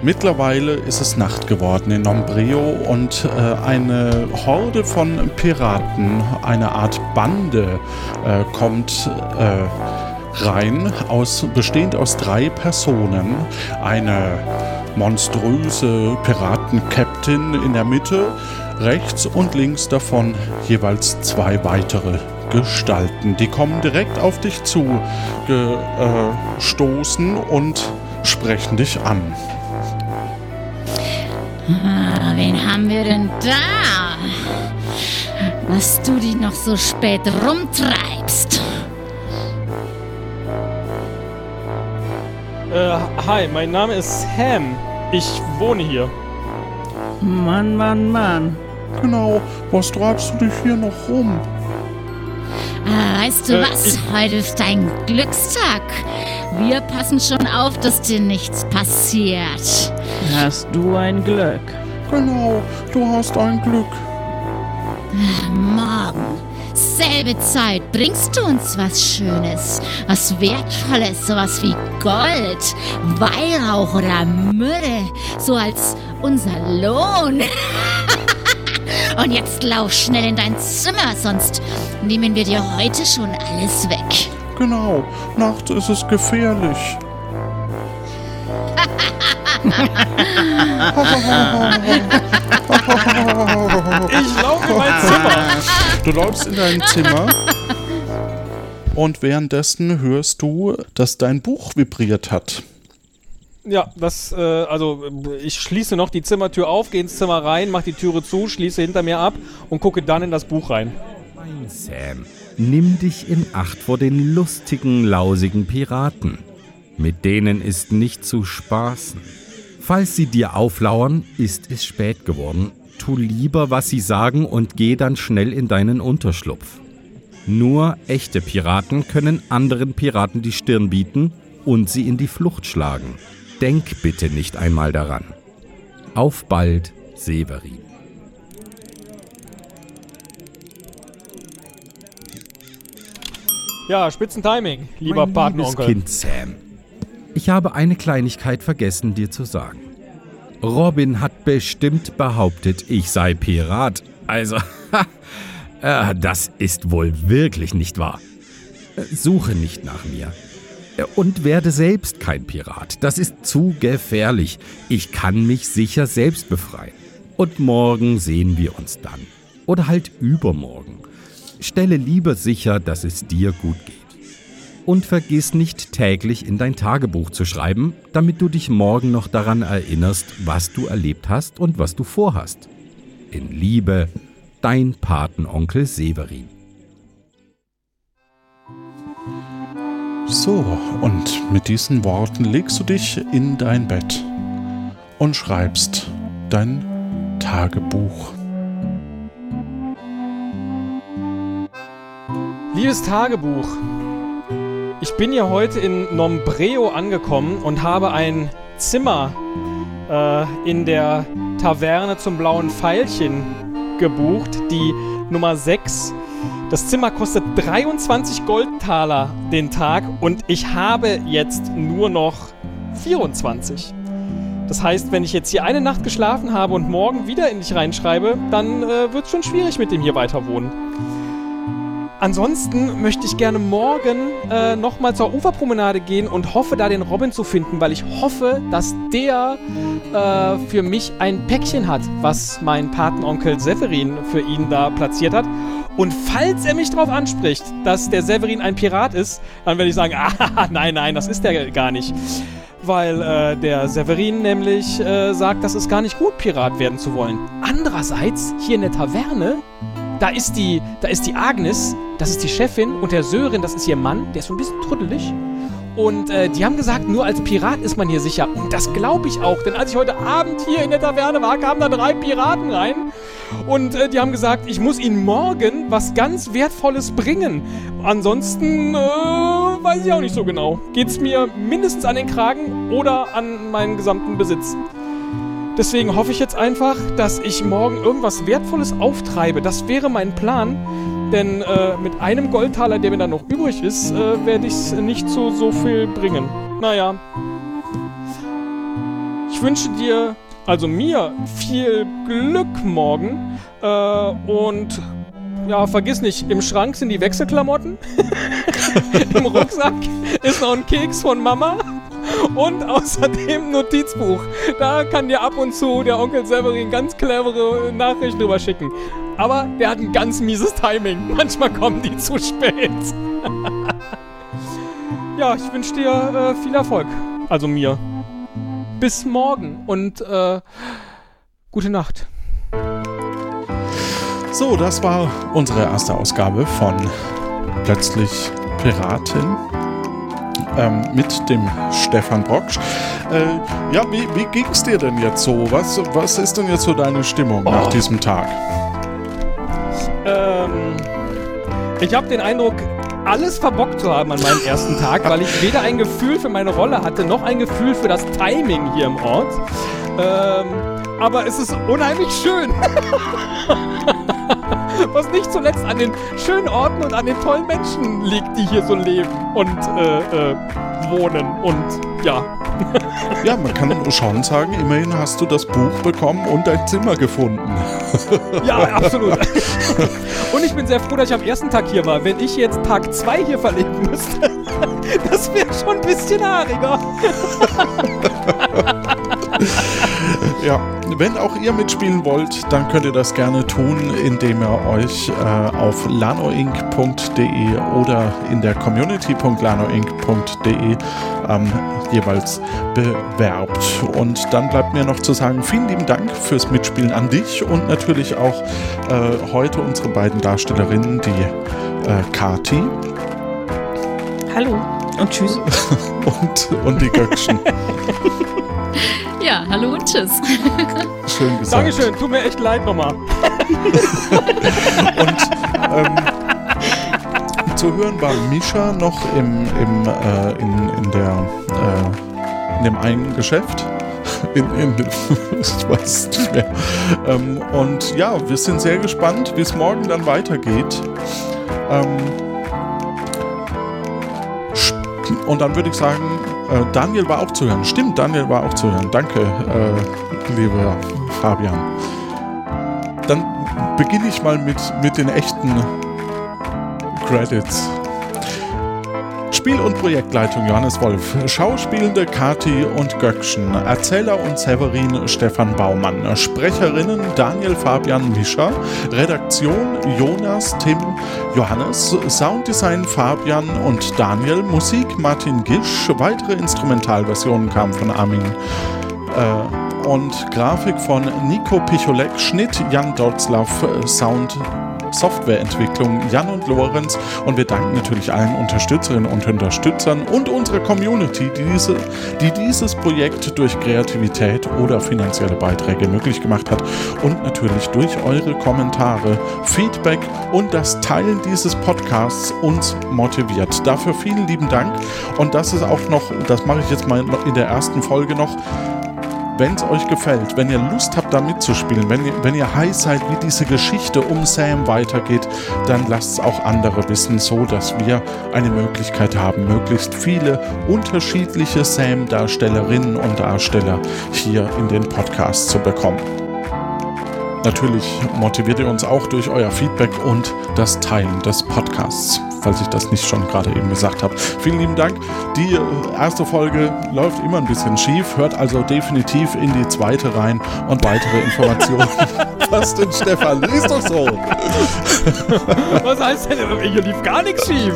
Mittlerweile ist es Nacht geworden in Nombreo und äh, eine Horde von Piraten, eine Art Bande, äh, kommt äh, rein, aus, bestehend aus drei Personen. Eine monströse Piraten-Captain in der Mitte, rechts und links davon jeweils zwei weitere Gestalten. Die kommen direkt auf dich zu gestoßen und sprechen dich an. Ah, wen haben wir denn da? Was du die noch so spät rumtreibst. Äh, hi, mein Name ist Sam. Ich wohne hier. Mann, Mann, Mann. Genau, was treibst du dich hier noch rum? Ah, weißt du Äh, was? Heute ist dein Glückstag. Wir passen schon auf, dass dir nichts passiert. Hast du ein Glück? Genau, du hast ein Glück. Morgen, selbe Zeit, bringst du uns was Schönes, was Wertvolles, sowas wie Gold, Weihrauch oder Myrrhe, so als unser Lohn. Und jetzt lauf schnell in dein Zimmer, sonst nehmen wir dir heute schon alles weg. Genau, nachts ist es gefährlich. Ich laufe in mein Zimmer. Du läufst in dein Zimmer und währenddessen hörst du, dass dein Buch vibriert hat. Ja, das, äh, also ich schließe noch die Zimmertür auf, gehe ins Zimmer rein, mache die Türe zu, schließe hinter mir ab und gucke dann in das Buch rein. Sam, nimm dich in Acht vor den lustigen, lausigen Piraten. Mit denen ist nicht zu spaßen. Falls sie dir auflauern, ist es spät geworden. Tu lieber, was sie sagen und geh dann schnell in deinen Unterschlupf. Nur echte Piraten können anderen Piraten die Stirn bieten und sie in die Flucht schlagen. Denk bitte nicht einmal daran. Auf bald, Severin. Ja, Spitzentiming, lieber Mein liebes Kind Sam, ich habe eine Kleinigkeit vergessen dir zu sagen. Robin hat bestimmt behauptet, ich sei Pirat. Also, äh, das ist wohl wirklich nicht wahr. Äh, Suche nicht nach mir. Äh, Und werde selbst kein Pirat. Das ist zu gefährlich. Ich kann mich sicher selbst befreien. Und morgen sehen wir uns dann. Oder halt übermorgen. Stelle lieber sicher, dass es dir gut geht. Und vergiss nicht täglich in dein Tagebuch zu schreiben, damit du dich morgen noch daran erinnerst, was du erlebt hast und was du vorhast. In Liebe, dein Patenonkel Severin. So, und mit diesen Worten legst du dich in dein Bett und schreibst dein Tagebuch. Liebes Tagebuch, ich bin hier heute in Nombreo angekommen und habe ein Zimmer äh, in der Taverne zum blauen Pfeilchen gebucht, die Nummer 6. Das Zimmer kostet 23 Goldtaler den Tag und ich habe jetzt nur noch 24. Das heißt, wenn ich jetzt hier eine Nacht geschlafen habe und morgen wieder in dich reinschreibe, dann äh, wird es schon schwierig mit dem hier weiter wohnen. Ansonsten möchte ich gerne morgen äh, nochmal zur Uferpromenade gehen und hoffe, da den Robin zu finden, weil ich hoffe, dass der äh, für mich ein Päckchen hat, was mein Patenonkel Severin für ihn da platziert hat. Und falls er mich darauf anspricht, dass der Severin ein Pirat ist, dann werde ich sagen, ah, nein, nein, das ist der gar nicht. weil äh, der Severin nämlich äh, sagt, das ist gar nicht gut, Pirat werden zu wollen. Andererseits, hier in der Taverne, da ist die, da ist die Agnes, das ist die Chefin, und der Sören, das ist ihr Mann, der ist so ein bisschen truddelig. Und äh, die haben gesagt, nur als Pirat ist man hier sicher. Und das glaube ich auch, denn als ich heute Abend hier in der Taverne war, kamen da drei Piraten rein. Und äh, die haben gesagt, ich muss ihnen morgen was ganz Wertvolles bringen. Ansonsten äh, weiß ich auch nicht so genau. Geht's mir mindestens an den Kragen oder an meinen gesamten Besitz. Deswegen hoffe ich jetzt einfach, dass ich morgen irgendwas Wertvolles auftreibe. Das wäre mein Plan. Denn äh, mit einem Goldtaler, der mir dann noch übrig ist, äh, werde ich es nicht zu so viel bringen. Naja. Ich wünsche dir, also mir, viel Glück morgen. Äh, und ja, vergiss nicht, im Schrank sind die Wechselklamotten. Im Rucksack ist noch ein Keks von Mama. Und außerdem Notizbuch. Da kann dir ab und zu der Onkel Severin ganz clevere Nachrichten drüber schicken. Aber der hat ein ganz mieses Timing. Manchmal kommen die zu spät. ja, ich wünsche dir äh, viel Erfolg. Also mir. Bis morgen und äh, gute Nacht. So, das war unsere erste Ausgabe von Plötzlich Piratin ähm, mit dem Stefan Brocksch. Äh, ja, wie, wie ging es dir denn jetzt so? Was, was ist denn jetzt so deine Stimmung nach Oh. diesem Tag? Ähm, ich habe den Eindruck, alles verbockt zu haben an meinem ersten Tag, weil ich weder ein Gefühl für meine Rolle hatte, noch ein Gefühl für das Timing hier im Ort. Ähm, aber es ist unheimlich schön. Was nicht zuletzt an den schönen Orten und an den tollen Menschen liegt, die hier so leben und äh, äh, wohnen und ja. Ja, man kann schon sagen, immerhin hast du das Buch bekommen und dein Zimmer gefunden. Ja, absolut. Und ich bin sehr froh, dass ich am ersten Tag hier war. Wenn ich jetzt Tag 2 hier verleben müsste, das wäre schon ein bisschen haariger. Ja, wenn auch ihr mitspielen wollt, dann könnt ihr das gerne tun, indem ihr euch äh, auf lanoinc.de oder in der community.lanoinc.de ähm, jeweils bewerbt. Und dann bleibt mir noch zu sagen, vielen lieben Dank fürs Mitspielen an dich und natürlich auch äh, heute unsere beiden Darstellerinnen, die äh, Kati Hallo und tschüss. und, und die Göckchen. Ja, hallo und tschüss. Schön gesagt. Dankeschön, tut mir echt leid nochmal. Und ähm, zu hören war Misha noch im, im, äh, in, in, der, äh, in dem einen Geschäft. In, in, ich weiß nicht mehr. Ähm, und ja, wir sind sehr gespannt, wie es morgen dann weitergeht. Ähm, und dann würde ich sagen, äh, Daniel war auch zu hören. Stimmt, Daniel war auch zu hören. Danke, äh, lieber Fabian. Dann beginne ich mal mit, mit den echten Credits. Spiel- und Projektleitung Johannes Wolf, Schauspielende Kati und Göckchen, Erzähler und Severin Stefan Baumann, Sprecherinnen Daniel Fabian Mischer, Redaktion Jonas, Tim, Johannes, Sounddesign Fabian und Daniel, Musik Martin Gisch, weitere Instrumentalversionen kamen von Armin äh, und Grafik von Nico Picholek, Schnitt Jan Dotzlaff, Sound Softwareentwicklung Jan und Lorenz. Und wir danken natürlich allen Unterstützerinnen und Unterstützern und unserer Community, die, diese, die dieses Projekt durch Kreativität oder finanzielle Beiträge möglich gemacht hat. Und natürlich durch eure Kommentare, Feedback und das Teilen dieses Podcasts uns motiviert. Dafür vielen lieben Dank. Und das ist auch noch, das mache ich jetzt mal in der ersten Folge noch, wenn es euch gefällt, wenn ihr Lust habt, da mitzuspielen, wenn ihr, wenn ihr heiß seid, wie diese Geschichte um Sam weitergeht, dann lasst es auch andere wissen, so dass wir eine Möglichkeit haben, möglichst viele unterschiedliche Sam-Darstellerinnen und Darsteller hier in den Podcast zu bekommen. Natürlich motiviert ihr uns auch durch euer Feedback und das Teilen des Podcasts, falls ich das nicht schon gerade eben gesagt habe. Vielen lieben Dank. Die erste Folge läuft immer ein bisschen schief, hört also definitiv in die zweite rein und weitere Informationen. Was denn, Stefan? Ist doch so. Was heißt denn, hier lief gar nichts schief?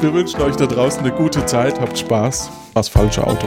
Wir wünschen euch da draußen eine gute Zeit, habt Spaß. Das falsche Auto.